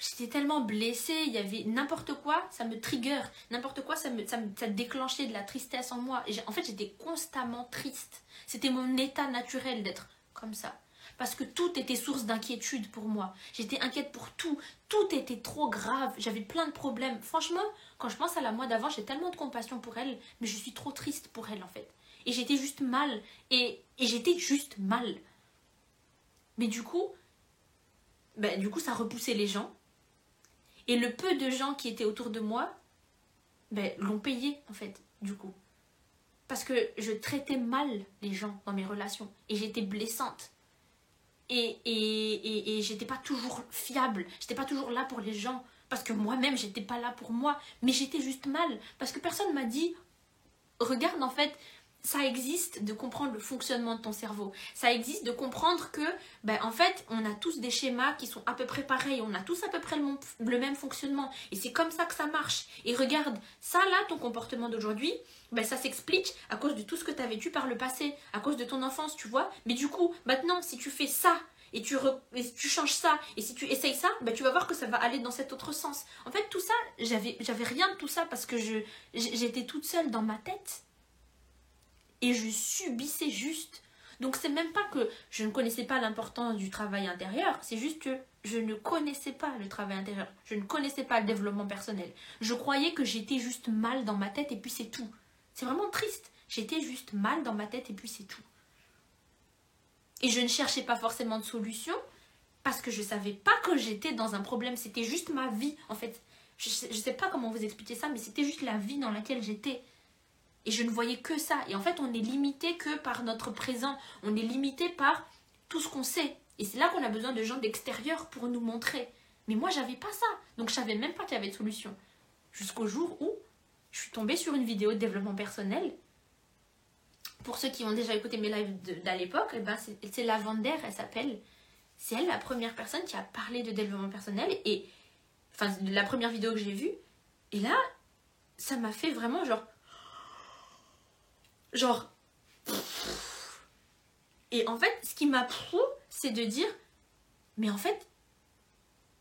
j'étais tellement blessée, il y avait n'importe quoi, ça me trigger, n'importe quoi, ça me, ça déclenchait de la tristesse en moi. Et en fait, j'étais constamment triste. C'était mon état naturel d'être comme ça. Parce que tout était source d'inquiétude pour moi. J'étais inquiète pour tout. Tout était trop grave. J'avais plein de problèmes. Franchement, quand je pense à la moi d'avant, j'ai tellement de compassion pour elle, mais je suis trop triste pour elle en fait. Et j'étais juste mal. Et, et j'étais juste mal. Mais du coup, ben, du coup, ça repoussait les gens. Et le peu de gens qui étaient autour de moi, ben, l'ont payé, en fait, du coup. Parce que je traitais mal les gens dans mes relations. Et j'étais blessante. Et, et, et, j'étais pas toujours fiable. J'étais pas toujours là pour les gens. Parce que moi-même, j'étais pas là pour moi. Mais j'étais juste mal. Parce que personne m'a dit, regarde, en fait, ça existe de comprendre le fonctionnement de ton cerveau. Ça existe de comprendre que, ben, en fait, on a tous des schémas qui sont à peu près pareils. On a tous à peu près le, même fonctionnement. Et c'est comme ça que ça marche. Et regarde, ça là, ton comportement d'aujourd'hui, ben, ça s'explique à cause de tout ce que tu as vécu par le passé, à cause de ton enfance, tu vois. Mais du coup, maintenant, si tu fais ça, et tu, tu changes ça, et si tu essayes ça, ben, tu vas voir que ça va aller dans cet autre sens. En fait, tout ça, j'avais rien de tout ça parce que j'étais toute seule dans ma tête et je subissais juste. Donc c'est même pas que je ne connaissais pas l'importance du travail intérieur, c'est juste que je ne connaissais pas le travail intérieur, je ne connaissais pas le développement personnel. Je croyais que j'étais juste mal dans ma tête et puis c'est tout. C'est vraiment triste. J'étais juste mal dans ma tête et puis c'est tout. Et je ne cherchais pas forcément de solution parce que je savais pas que j'étais dans un problème, c'était juste ma vie en fait. Je ne sais pas comment vous expliquer ça, mais c'était juste la vie dans laquelle j'étais. Et je ne voyais que ça. Et en fait, on est limité que par notre présent. On est limité par tout ce qu'on sait. Et c'est là qu'on a besoin de gens d'extérieur pour nous montrer. Mais moi, j'avais pas ça. Donc, je savais même pas qu'il y avait de solution. Jusqu'au jour où je suis tombée sur une vidéo de développement personnel. Pour ceux qui ont déjà écouté mes lives d'à l'époque, eh ben c'est Lavander, elle s'appelle. C'est elle la première personne qui a parlé de développement personnel. Et enfin, la première vidéo que j'ai vue. Et là, ça m'a fait vraiment genre Genre. Et en fait, ce qui m'a pris, c'est de dire, mais en fait,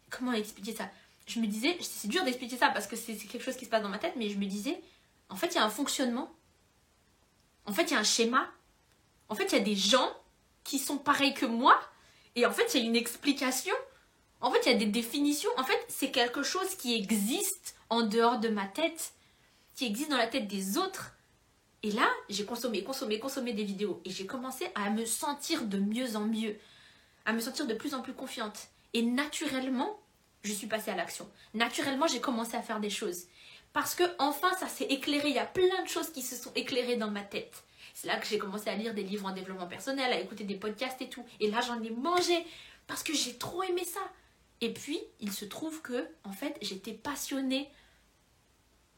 comment expliquer ça? Je me disais, c'est dur d'expliquer ça parce que c'est quelque chose qui se passe dans ma tête, mais je me disais, en fait, il y a un fonctionnement. En fait, il y a un schéma. En fait, il y a des gens qui sont pareils que moi. Et en fait, il y a une explication. En fait, il y a des définitions. En fait, c'est quelque chose qui existe en dehors de ma tête, qui existe dans la tête des autres. Et là, j'ai consommé, consommé, consommé des vidéos et j'ai commencé à me sentir de mieux en mieux. à me sentir de plus en plus confiante. Et naturellement, je suis passée à l'action. Naturellement, j'ai commencé à faire des choses. Parce que enfin, ça s'est éclairé. Il y a plein de choses qui se sont éclairées dans ma tête. C'est là que j'ai commencé à lire des livres en développement personnel, à écouter des podcasts et tout. Et là, j'en ai mangé parce que j'ai trop aimé ça. Et puis, il se trouve que, en fait, j'étais passionnée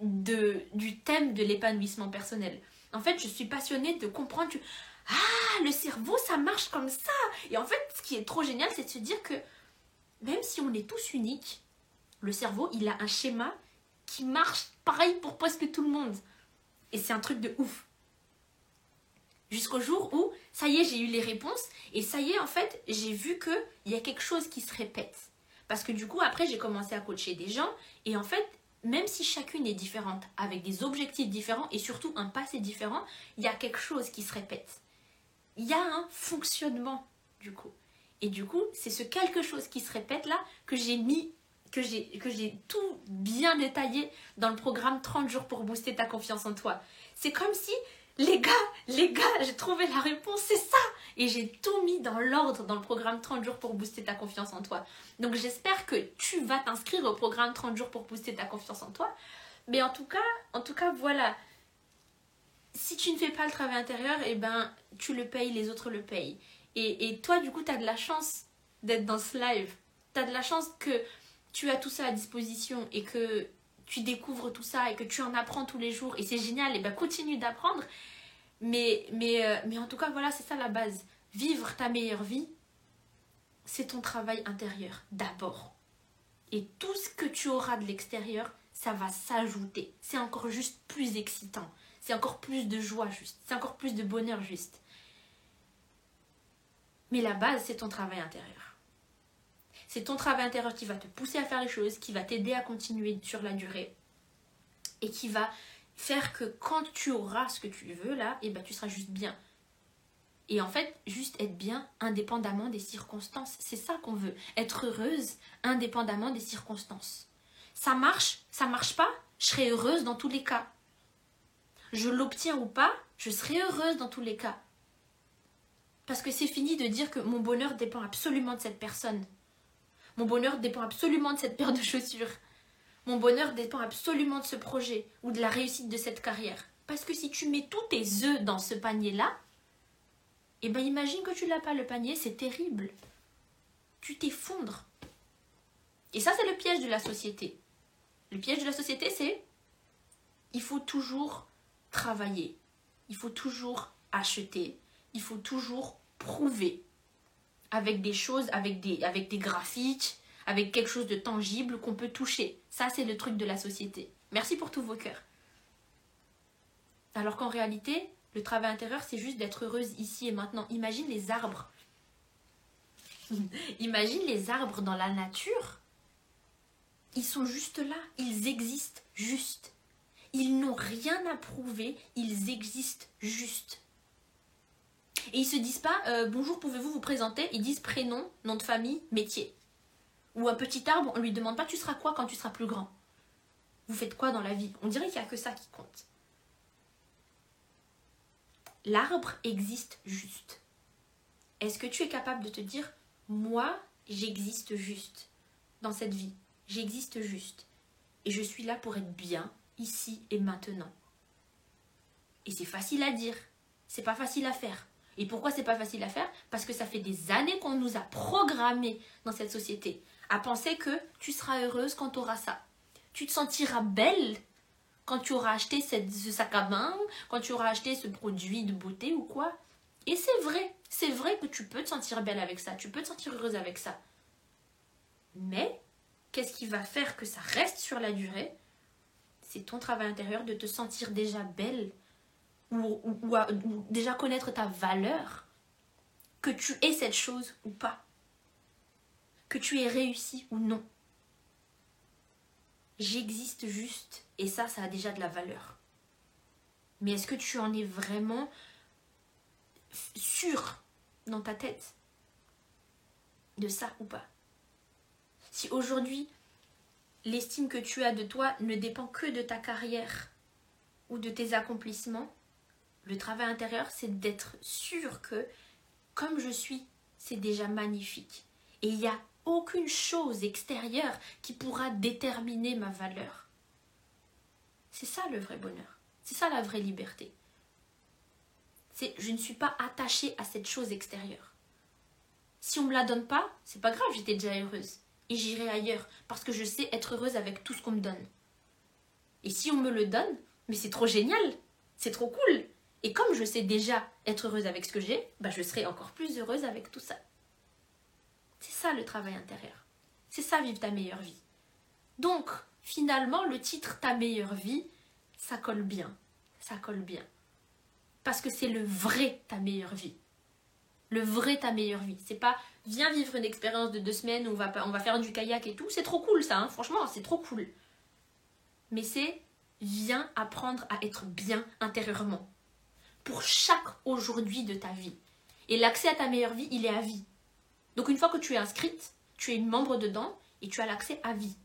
de, du thème de l'épanouissement personnel. En fait, je suis passionnée de comprendre que, ah, le cerveau, ça marche comme ça. Et en fait, ce qui est trop génial, c'est de se dire que, même si on est tous uniques, le cerveau, il a un schéma qui marche pareil pour presque tout le monde. Et c'est un truc de ouf. Jusqu'au jour où, ça y est, j'ai eu les réponses. Et ça y est, en fait, j'ai vu qu'il y a quelque chose qui se répète. Parce que du coup, après, j'ai commencé à coacher des gens. Et en fait, même si chacune est différente, avec des objectifs différents et surtout un passé différent, il y a quelque chose qui se répète. Il y a un fonctionnement, du coup. Et du coup, c'est ce quelque chose qui se répète là que j'ai mis, que j'ai, tout bien détaillé dans le programme 30 jours pour booster ta confiance en toi. C'est comme si les gars, les gars, j'ai trouvé la réponse, c'est ça Et j'ai tout mis dans l'ordre dans le programme 30 jours pour booster ta confiance en toi. Donc j'espère que tu vas t'inscrire au programme 30 jours pour booster ta confiance en toi. Mais en tout cas, en tout cas, voilà. Si tu ne fais pas le travail intérieur, eh ben, tu le payes, les autres le payent. Et, et toi, du coup, tu as de la chance d'être dans ce live. Tu as de la chance que tu as tout ça à disposition et que tu découvres tout ça et que tu en apprends tous les jours et c'est génial, et ben continue d'apprendre. Mais, mais, euh, mais en tout cas, voilà, c'est ça la base. Vivre ta meilleure vie, c'est ton travail intérieur d'abord. Et tout ce que tu auras de l'extérieur, ça va s'ajouter. C'est encore juste plus excitant. C'est encore plus de joie juste. C'est encore plus de bonheur juste. Mais la base, c'est ton travail intérieur. C'est ton travail intérieur qui va te pousser à faire les choses, qui va t'aider à continuer sur la durée et qui va faire que quand tu auras ce que tu veux là, et eh ben tu seras juste bien. Et en fait, juste être bien indépendamment des circonstances. C'est ça qu'on veut. Être heureuse indépendamment des circonstances. Ça marche, ça marche pas, je serai heureuse dans tous les cas. Je l'obtiens ou pas, je serai heureuse dans tous les cas. Parce que c'est fini de dire que mon bonheur dépend absolument de cette personne. Mon bonheur dépend absolument de cette paire de chaussures. Mon bonheur dépend absolument de ce projet ou de la réussite de cette carrière. Parce que si tu mets tous tes œufs dans ce panier-là, eh ben imagine que tu l'as pas le panier, c'est terrible. Tu t'effondres. Et ça, c'est le piège de la société. Le piège de la société, c'est il faut toujours travailler, il faut toujours acheter, il faut toujours prouver avec des choses, avec des, avec des graphiques, avec quelque chose de tangible qu'on peut toucher. Ça, c'est le truc de la société. Merci pour tous vos cœurs. Alors qu'en réalité, le travail intérieur, c'est juste d'être heureuse ici et maintenant. Imagine les arbres. Imagine les arbres dans la nature. Ils sont juste là. Ils existent juste. Ils n'ont rien à prouver. Ils existent juste. Et ils se disent pas euh, bonjour, pouvez-vous vous présenter? Ils disent prénom, nom de famille, métier. Ou un petit arbre, on lui demande pas tu seras quoi quand tu seras plus grand? Vous faites quoi dans la vie? On dirait qu'il n'y a que ça qui compte. L'arbre existe juste. Est-ce que tu es capable de te dire moi, j'existe juste dans cette vie? J'existe juste. Et je suis là pour être bien, ici et maintenant. Et c'est facile à dire, c'est pas facile à faire. Et pourquoi c'est pas facile à faire? Parce que ça fait des années qu'on nous a programmés dans cette société à penser que tu seras heureuse quand tu auras ça. Tu te sentiras belle quand tu auras acheté ce sac à main, quand tu auras acheté ce produit de beauté ou quoi. Et c'est vrai, c'est vrai que tu peux te sentir belle avec ça, tu peux te sentir heureuse avec ça. Mais qu'est-ce qui va faire que ça reste sur la durée? C'est ton travail intérieur de te sentir déjà belle ou, déjà connaître ta valeur, que tu aies cette chose ou pas, que tu aies réussi ou non. J'existe juste et ça, ça a déjà de la valeur. Mais est-ce que tu en es vraiment sûr dans ta tête de ça ou pas? Si aujourd'hui, l'estime que tu as de toi ne dépend que de ta carrière ou de tes accomplissements, le travail intérieur, c'est d'être sûr que, comme je suis, c'est déjà magnifique. Et il n'y a aucune chose extérieure qui pourra déterminer ma valeur. C'est ça le vrai bonheur. C'est ça la vraie liberté. C'est je ne suis pas attachée à cette chose extérieure. Si on me la donne pas, c'est pas grave, j'étais déjà heureuse et j'irai ailleurs parce que je sais être heureuse avec tout ce qu'on me donne. Et si on me le donne, mais c'est trop génial, c'est trop cool. Et comme je sais déjà être heureuse avec ce que j'ai, bah je serai encore plus heureuse avec tout ça. C'est ça le travail intérieur. C'est ça vivre ta meilleure vie. Donc, finalement, le titre Ta meilleure vie, ça colle bien. Ça colle bien. Parce que c'est le vrai ta meilleure vie. Le vrai ta meilleure vie. C'est pas viens vivre une expérience de deux semaines où on va, on va faire du kayak et tout. C'est trop cool ça, hein. franchement, c'est trop cool. Mais c'est viens apprendre à être bien intérieurement. Pour chaque aujourd'hui de ta vie. Et l'accès à ta meilleure vie, il est à vie. Donc une fois que tu es inscrite, tu es une membre dedans et tu as l'accès à vie.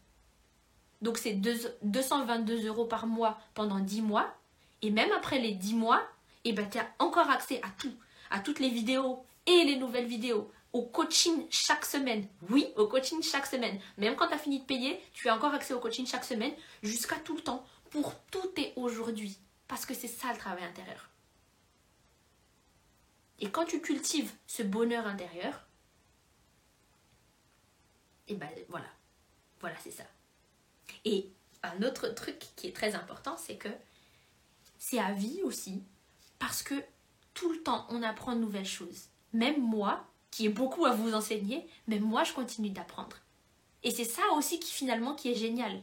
Donc c'est 222 euros par mois pendant 10 mois. Et même après les 10 mois, eh ben, tu as encore accès à tout. À toutes les vidéos et les nouvelles vidéos. Au coaching chaque semaine. Oui, au coaching chaque semaine. Même quand tu as fini de payer, tu as encore accès au coaching chaque semaine jusqu'à tout le temps. Pour tout et aujourd'hui. Parce que c'est ça le travail intérieur. Et quand tu cultives ce bonheur intérieur, et ben voilà. Voilà, c'est ça. Et un autre truc qui est très important, c'est que c'est à vie aussi, parce que tout le temps, on apprend de nouvelles choses. Même moi, qui ai beaucoup à vous enseigner, même moi, je continue d'apprendre. Et c'est ça aussi qui finalement qui est génial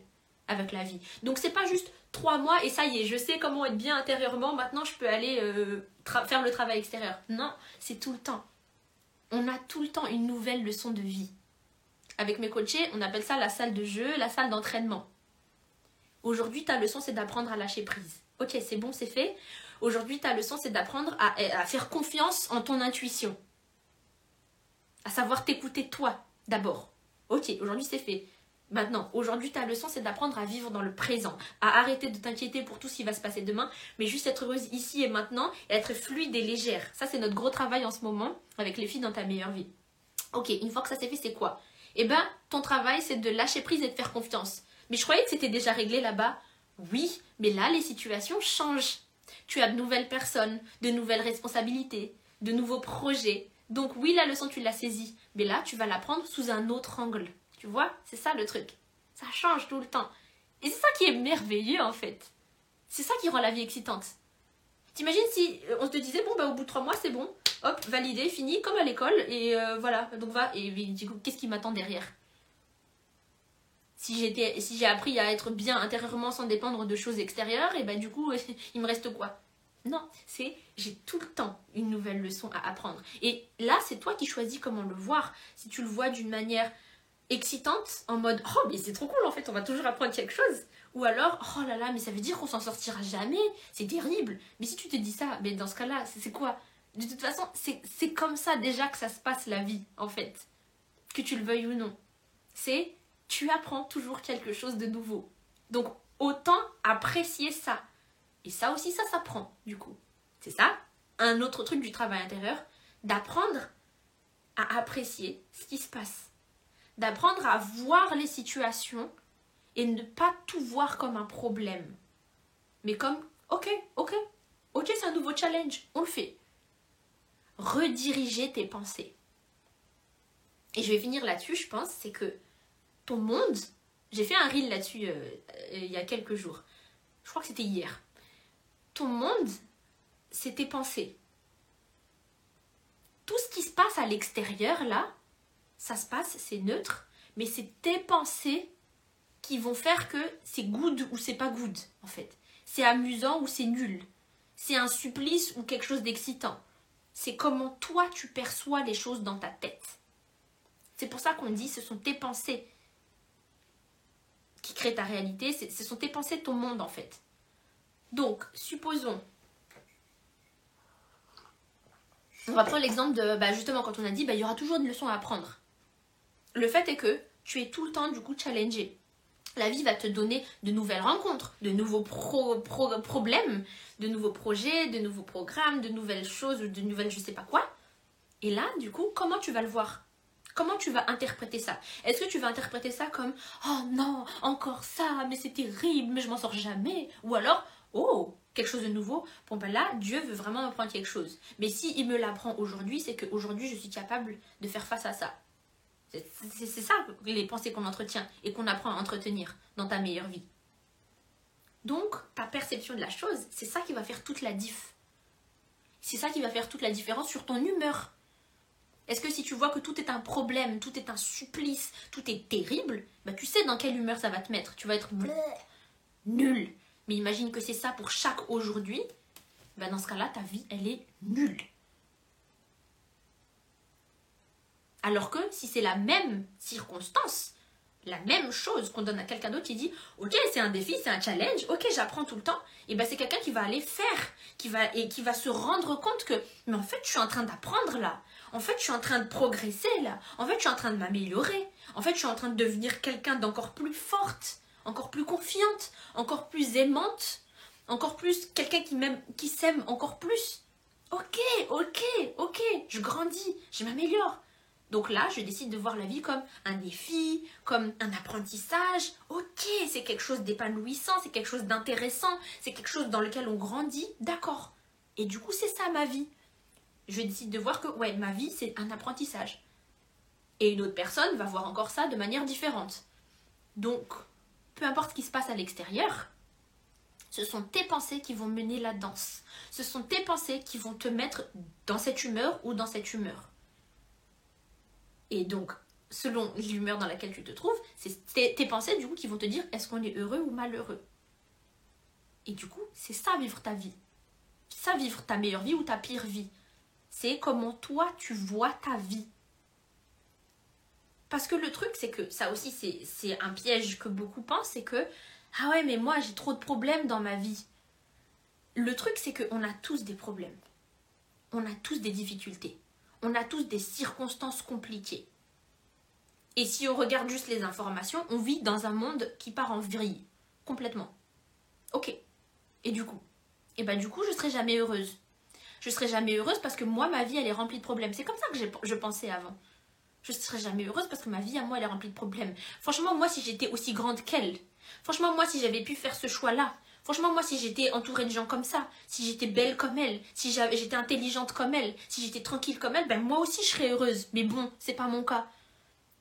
avec la vie. Donc c'est pas juste trois mois et ça y est, je sais comment être bien intérieurement, maintenant je peux aller euh, faire le travail extérieur. Non, c'est tout le temps. On a tout le temps une nouvelle leçon de vie. Avec mes coachés, on appelle ça la salle de jeu, la salle d'entraînement. Aujourd'hui, ta leçon, c'est d'apprendre à lâcher prise. Ok, c'est bon, c'est fait. Aujourd'hui, ta leçon, c'est d'apprendre à, faire confiance en ton intuition. À savoir t'écouter toi, d'abord. Ok, aujourd'hui, c'est fait. Maintenant, aujourd'hui, ta leçon, c'est d'apprendre à vivre dans le présent, à arrêter de t'inquiéter pour tout ce qui va se passer demain, mais juste être heureuse ici et maintenant, et être fluide et légère. Ça, c'est notre gros travail en ce moment avec les filles dans ta meilleure vie. Ok, une fois que ça s'est fait, c'est quoi? Eh ben, ton travail, c'est de lâcher prise et de faire confiance. Mais je croyais que c'était déjà réglé là-bas. Oui, mais là, les situations changent. Tu as de nouvelles personnes, de nouvelles responsabilités, de nouveaux projets. Donc oui, la leçon, tu l'as saisie. Mais là, tu vas la prendre sous un autre angle. Tu vois C'est ça le truc. Ça change tout le temps. Et c'est ça qui est merveilleux, en fait. C'est ça qui rend la vie excitante. T'imagines si euh, on te disait, bon, bah, au bout de trois mois, c'est bon, hop, validé, fini, comme à l'école, et euh, voilà, donc va, et du coup, qu'est-ce qui m'attend derrière? Si j'étais si j'ai appris à être bien intérieurement sans dépendre de choses extérieures et ben du coup il me reste quoi? Non c'est j'ai tout le temps une nouvelle leçon à apprendre. Et là c'est toi qui choisis comment le voir. Si tu le vois d'une manière excitante en mode oh mais c'est trop cool en fait on va toujours apprendre quelque chose ou alors oh là là mais ça veut dire qu'on s'en sortira jamais c'est terrible mais si tu te dis ça mais dans ce cas là c'est quoi? De toute façon, c'est comme ça déjà que ça se passe la vie, en fait. Que tu le veuilles ou non. C'est tu apprends toujours quelque chose de nouveau. Donc autant apprécier ça. Et ça aussi, ça s'apprend, du coup. C'est ça, un autre truc du travail intérieur, d'apprendre à apprécier ce qui se passe. D'apprendre à voir les situations et ne pas tout voir comme un problème. Mais comme, ok, ok, ok, c'est un nouveau challenge, on le fait rediriger tes pensées. Et je vais finir là-dessus, je pense, c'est que ton monde, j'ai fait un reel là-dessus euh, euh, il y a quelques jours. Je crois que c'était hier. Ton monde, c'est tes pensées. Tout ce qui se passe à l'extérieur, là, ça se passe, c'est neutre, mais c'est tes pensées qui vont faire que c'est good ou c'est pas good, en fait. C'est amusant ou c'est nul. C'est un supplice ou quelque chose d'excitant c'est comment toi tu perçois les choses dans ta tête. C'est pour ça qu'on dit ce sont tes pensées qui créent ta réalité, ce sont tes pensées de ton monde en fait. Donc, supposons, on va prendre l'exemple de, bah, justement quand on a dit, bah, il y aura toujours une leçon à apprendre. Le fait est que tu es tout le temps du coup challengé. La vie va te donner de nouvelles rencontres, de nouveaux problèmes, de nouveaux projets, de nouveaux programmes, de nouvelles choses, de nouvelles je sais pas quoi. Et là, du coup, comment tu vas le voir? Comment tu vas interpréter ça? Est-ce que tu vas interpréter ça comme Oh non, encore ça, mais c'est terrible, mais je m'en sors jamais Ou alors Oh, quelque chose de nouveau. Bon ben là, Dieu veut vraiment m'apprendre quelque chose. Mais si il me l'apprend aujourd'hui, c'est qu'aujourd'hui je suis capable de faire face à ça. C'est ça les pensées qu'on entretient et qu'on apprend à entretenir dans ta meilleure vie. Donc, ta perception de la chose, c'est ça qui va faire toute la diff. C'est ça qui va faire toute la différence sur ton humeur. Est-ce que si tu vois que tout est un problème, tout est un supplice, tout est terrible, bah tu sais dans quelle humeur ça va te mettre. Tu vas être nul. Mais imagine que c'est ça pour chaque aujourd'hui. Bah dans ce cas-là, ta vie, elle est nulle. Alors que si c'est la même circonstance, la même chose qu'on donne à quelqu'un d'autre qui dit ok c'est un défi c'est un challenge ok j'apprends tout le temps et ben c'est quelqu'un qui va aller faire qui va et qui va se rendre compte que mais en fait je suis en train d'apprendre là. En fait je suis en train de progresser là. En fait je suis en train de m'améliorer. En fait je suis en train de devenir quelqu'un d'encore plus forte encore plus confiante encore plus aimante encore plus quelqu'un qui m'aime qui s'aime encore plus. Ok ok ok je grandis je m'améliore donc là, je décide de voir la vie comme un défi, comme un apprentissage. Ok, c'est quelque chose d'épanouissant, c'est quelque chose d'intéressant, c'est quelque chose dans lequel on grandit. D'accord. Et du coup, c'est ça ma vie. Je décide de voir que, ouais, ma vie, c'est un apprentissage. Et une autre personne va voir encore ça de manière différente. Donc, peu importe ce qui se passe à l'extérieur, ce sont tes pensées qui vont mener la danse. Ce sont tes pensées qui vont te mettre dans cette humeur ou dans cette humeur. Et donc, selon l'humeur dans laquelle tu te trouves, c'est tes, pensées du coup qui vont te dire est-ce qu'on est heureux ou malheureux? Et du coup, c'est ça vivre ta vie. Ça vivre ta meilleure vie ou ta pire vie. C'est comment toi tu vois ta vie. Parce que le truc, c'est que ça aussi, c'est un piège que beaucoup pensent, c'est que ah ouais, mais moi j'ai trop de problèmes dans ma vie. Le truc, c'est qu'on a tous des problèmes. On a tous des difficultés on a tous des circonstances compliquées. Et si on regarde juste les informations, on vit dans un monde qui part en vrille. Complètement. Ok. Et du coup? Et eh ben du coup, je serai jamais heureuse. Je serai jamais heureuse parce que moi, ma vie, elle est remplie de problèmes. C'est comme ça que je pensais avant. Je serai jamais heureuse parce que ma vie à moi, elle est remplie de problèmes. Franchement, moi, si j'étais aussi grande qu'elle, franchement, moi, si j'avais pu faire ce choix-là, Franchement, moi, si j'étais entourée de gens comme ça, si j'étais belle comme elle, si j'étais intelligente comme elle, si j'étais tranquille comme elle, ben moi aussi je serais heureuse. Mais bon, c'est pas mon cas.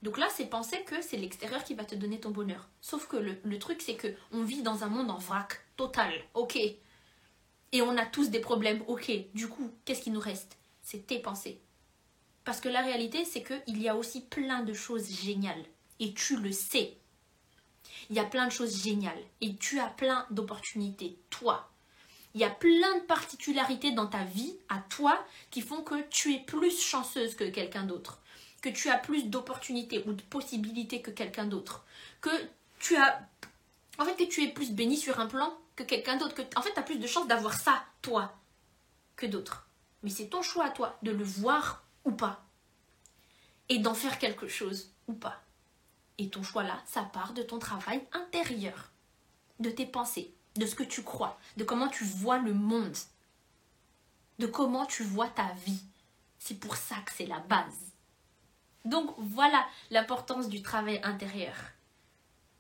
Donc là, c'est penser que c'est l'extérieur qui va te donner ton bonheur. Sauf que le, truc, c'est que on vit dans un monde en vrac total, ok? Et on a tous des problèmes, ok? Du coup, qu'est-ce qui nous reste? C'est tes pensées. Parce que la réalité, c'est qu'il y a aussi plein de choses géniales. Et tu le sais il y a plein de choses géniales et tu as plein d'opportunités, toi. Il y a plein de particularités dans ta vie, à toi, qui font que tu es plus chanceuse que quelqu'un d'autre, que tu as plus d'opportunités ou de possibilités que quelqu'un d'autre, que tu as... En fait, que tu es plus béni sur un plan que quelqu'un d'autre, que en fait, tu as plus de chances d'avoir ça, toi, que d'autres. Mais c'est ton choix à toi de le voir ou pas. Et d'en faire quelque chose ou pas. Et ton choix là, ça part de ton travail intérieur, de tes pensées, de ce que tu crois, de comment tu vois le monde, de comment tu vois ta vie. C'est pour ça que c'est la base. Donc voilà l'importance du travail intérieur.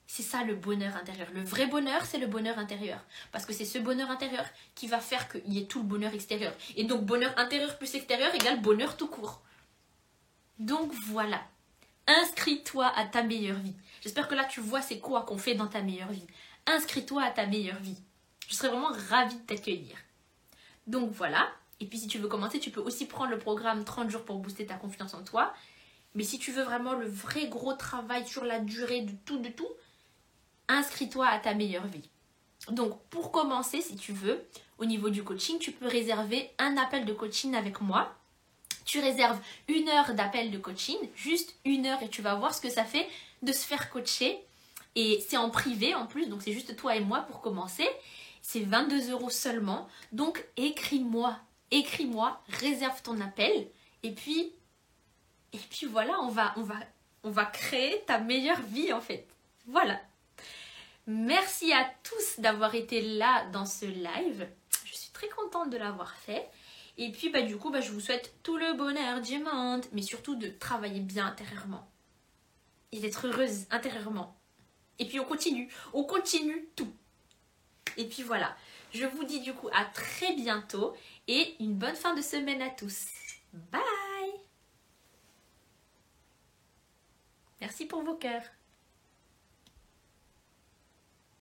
C'est ça le bonheur intérieur. Le vrai bonheur, c'est le bonheur intérieur. Parce que c'est ce bonheur intérieur qui va faire qu'il y ait tout le bonheur extérieur. Et donc bonheur intérieur plus extérieur égale bonheur tout court. Donc voilà. Inscris-toi à ta meilleure vie. J'espère que là tu vois c'est quoi qu'on fait dans ta meilleure vie. Inscris-toi à ta meilleure vie. Je serais vraiment ravie de t'accueillir. Donc voilà. Et puis si tu veux commencer, tu peux aussi prendre le programme 30 jours pour booster ta confiance en toi. Mais si tu veux vraiment le vrai gros travail sur la durée de tout, de tout, inscris-toi à ta meilleure vie. Donc pour commencer, si tu veux, au niveau du coaching, tu peux réserver un appel de coaching avec moi tu réserves une heure d'appel de coaching, juste une heure, et tu vas voir ce que ça fait de se faire coacher. Et c'est en privé en plus, donc c'est juste toi et moi pour commencer. C'est 22 euros seulement. Donc écris-moi, écris-moi, réserve ton appel. Et puis, et puis voilà, on va, on va, on va créer ta meilleure vie en fait. Voilà. Merci à tous d'avoir été là dans ce live. Je suis très contente de l'avoir fait. Et puis bah du coup bah, je vous souhaite tout le bonheur du monde, mais surtout de travailler bien intérieurement et d'être heureuse intérieurement. Et puis on continue, on continue tout. Et puis voilà, je vous dis du coup à très bientôt et une bonne fin de semaine à tous. Bye Merci pour vos cœurs.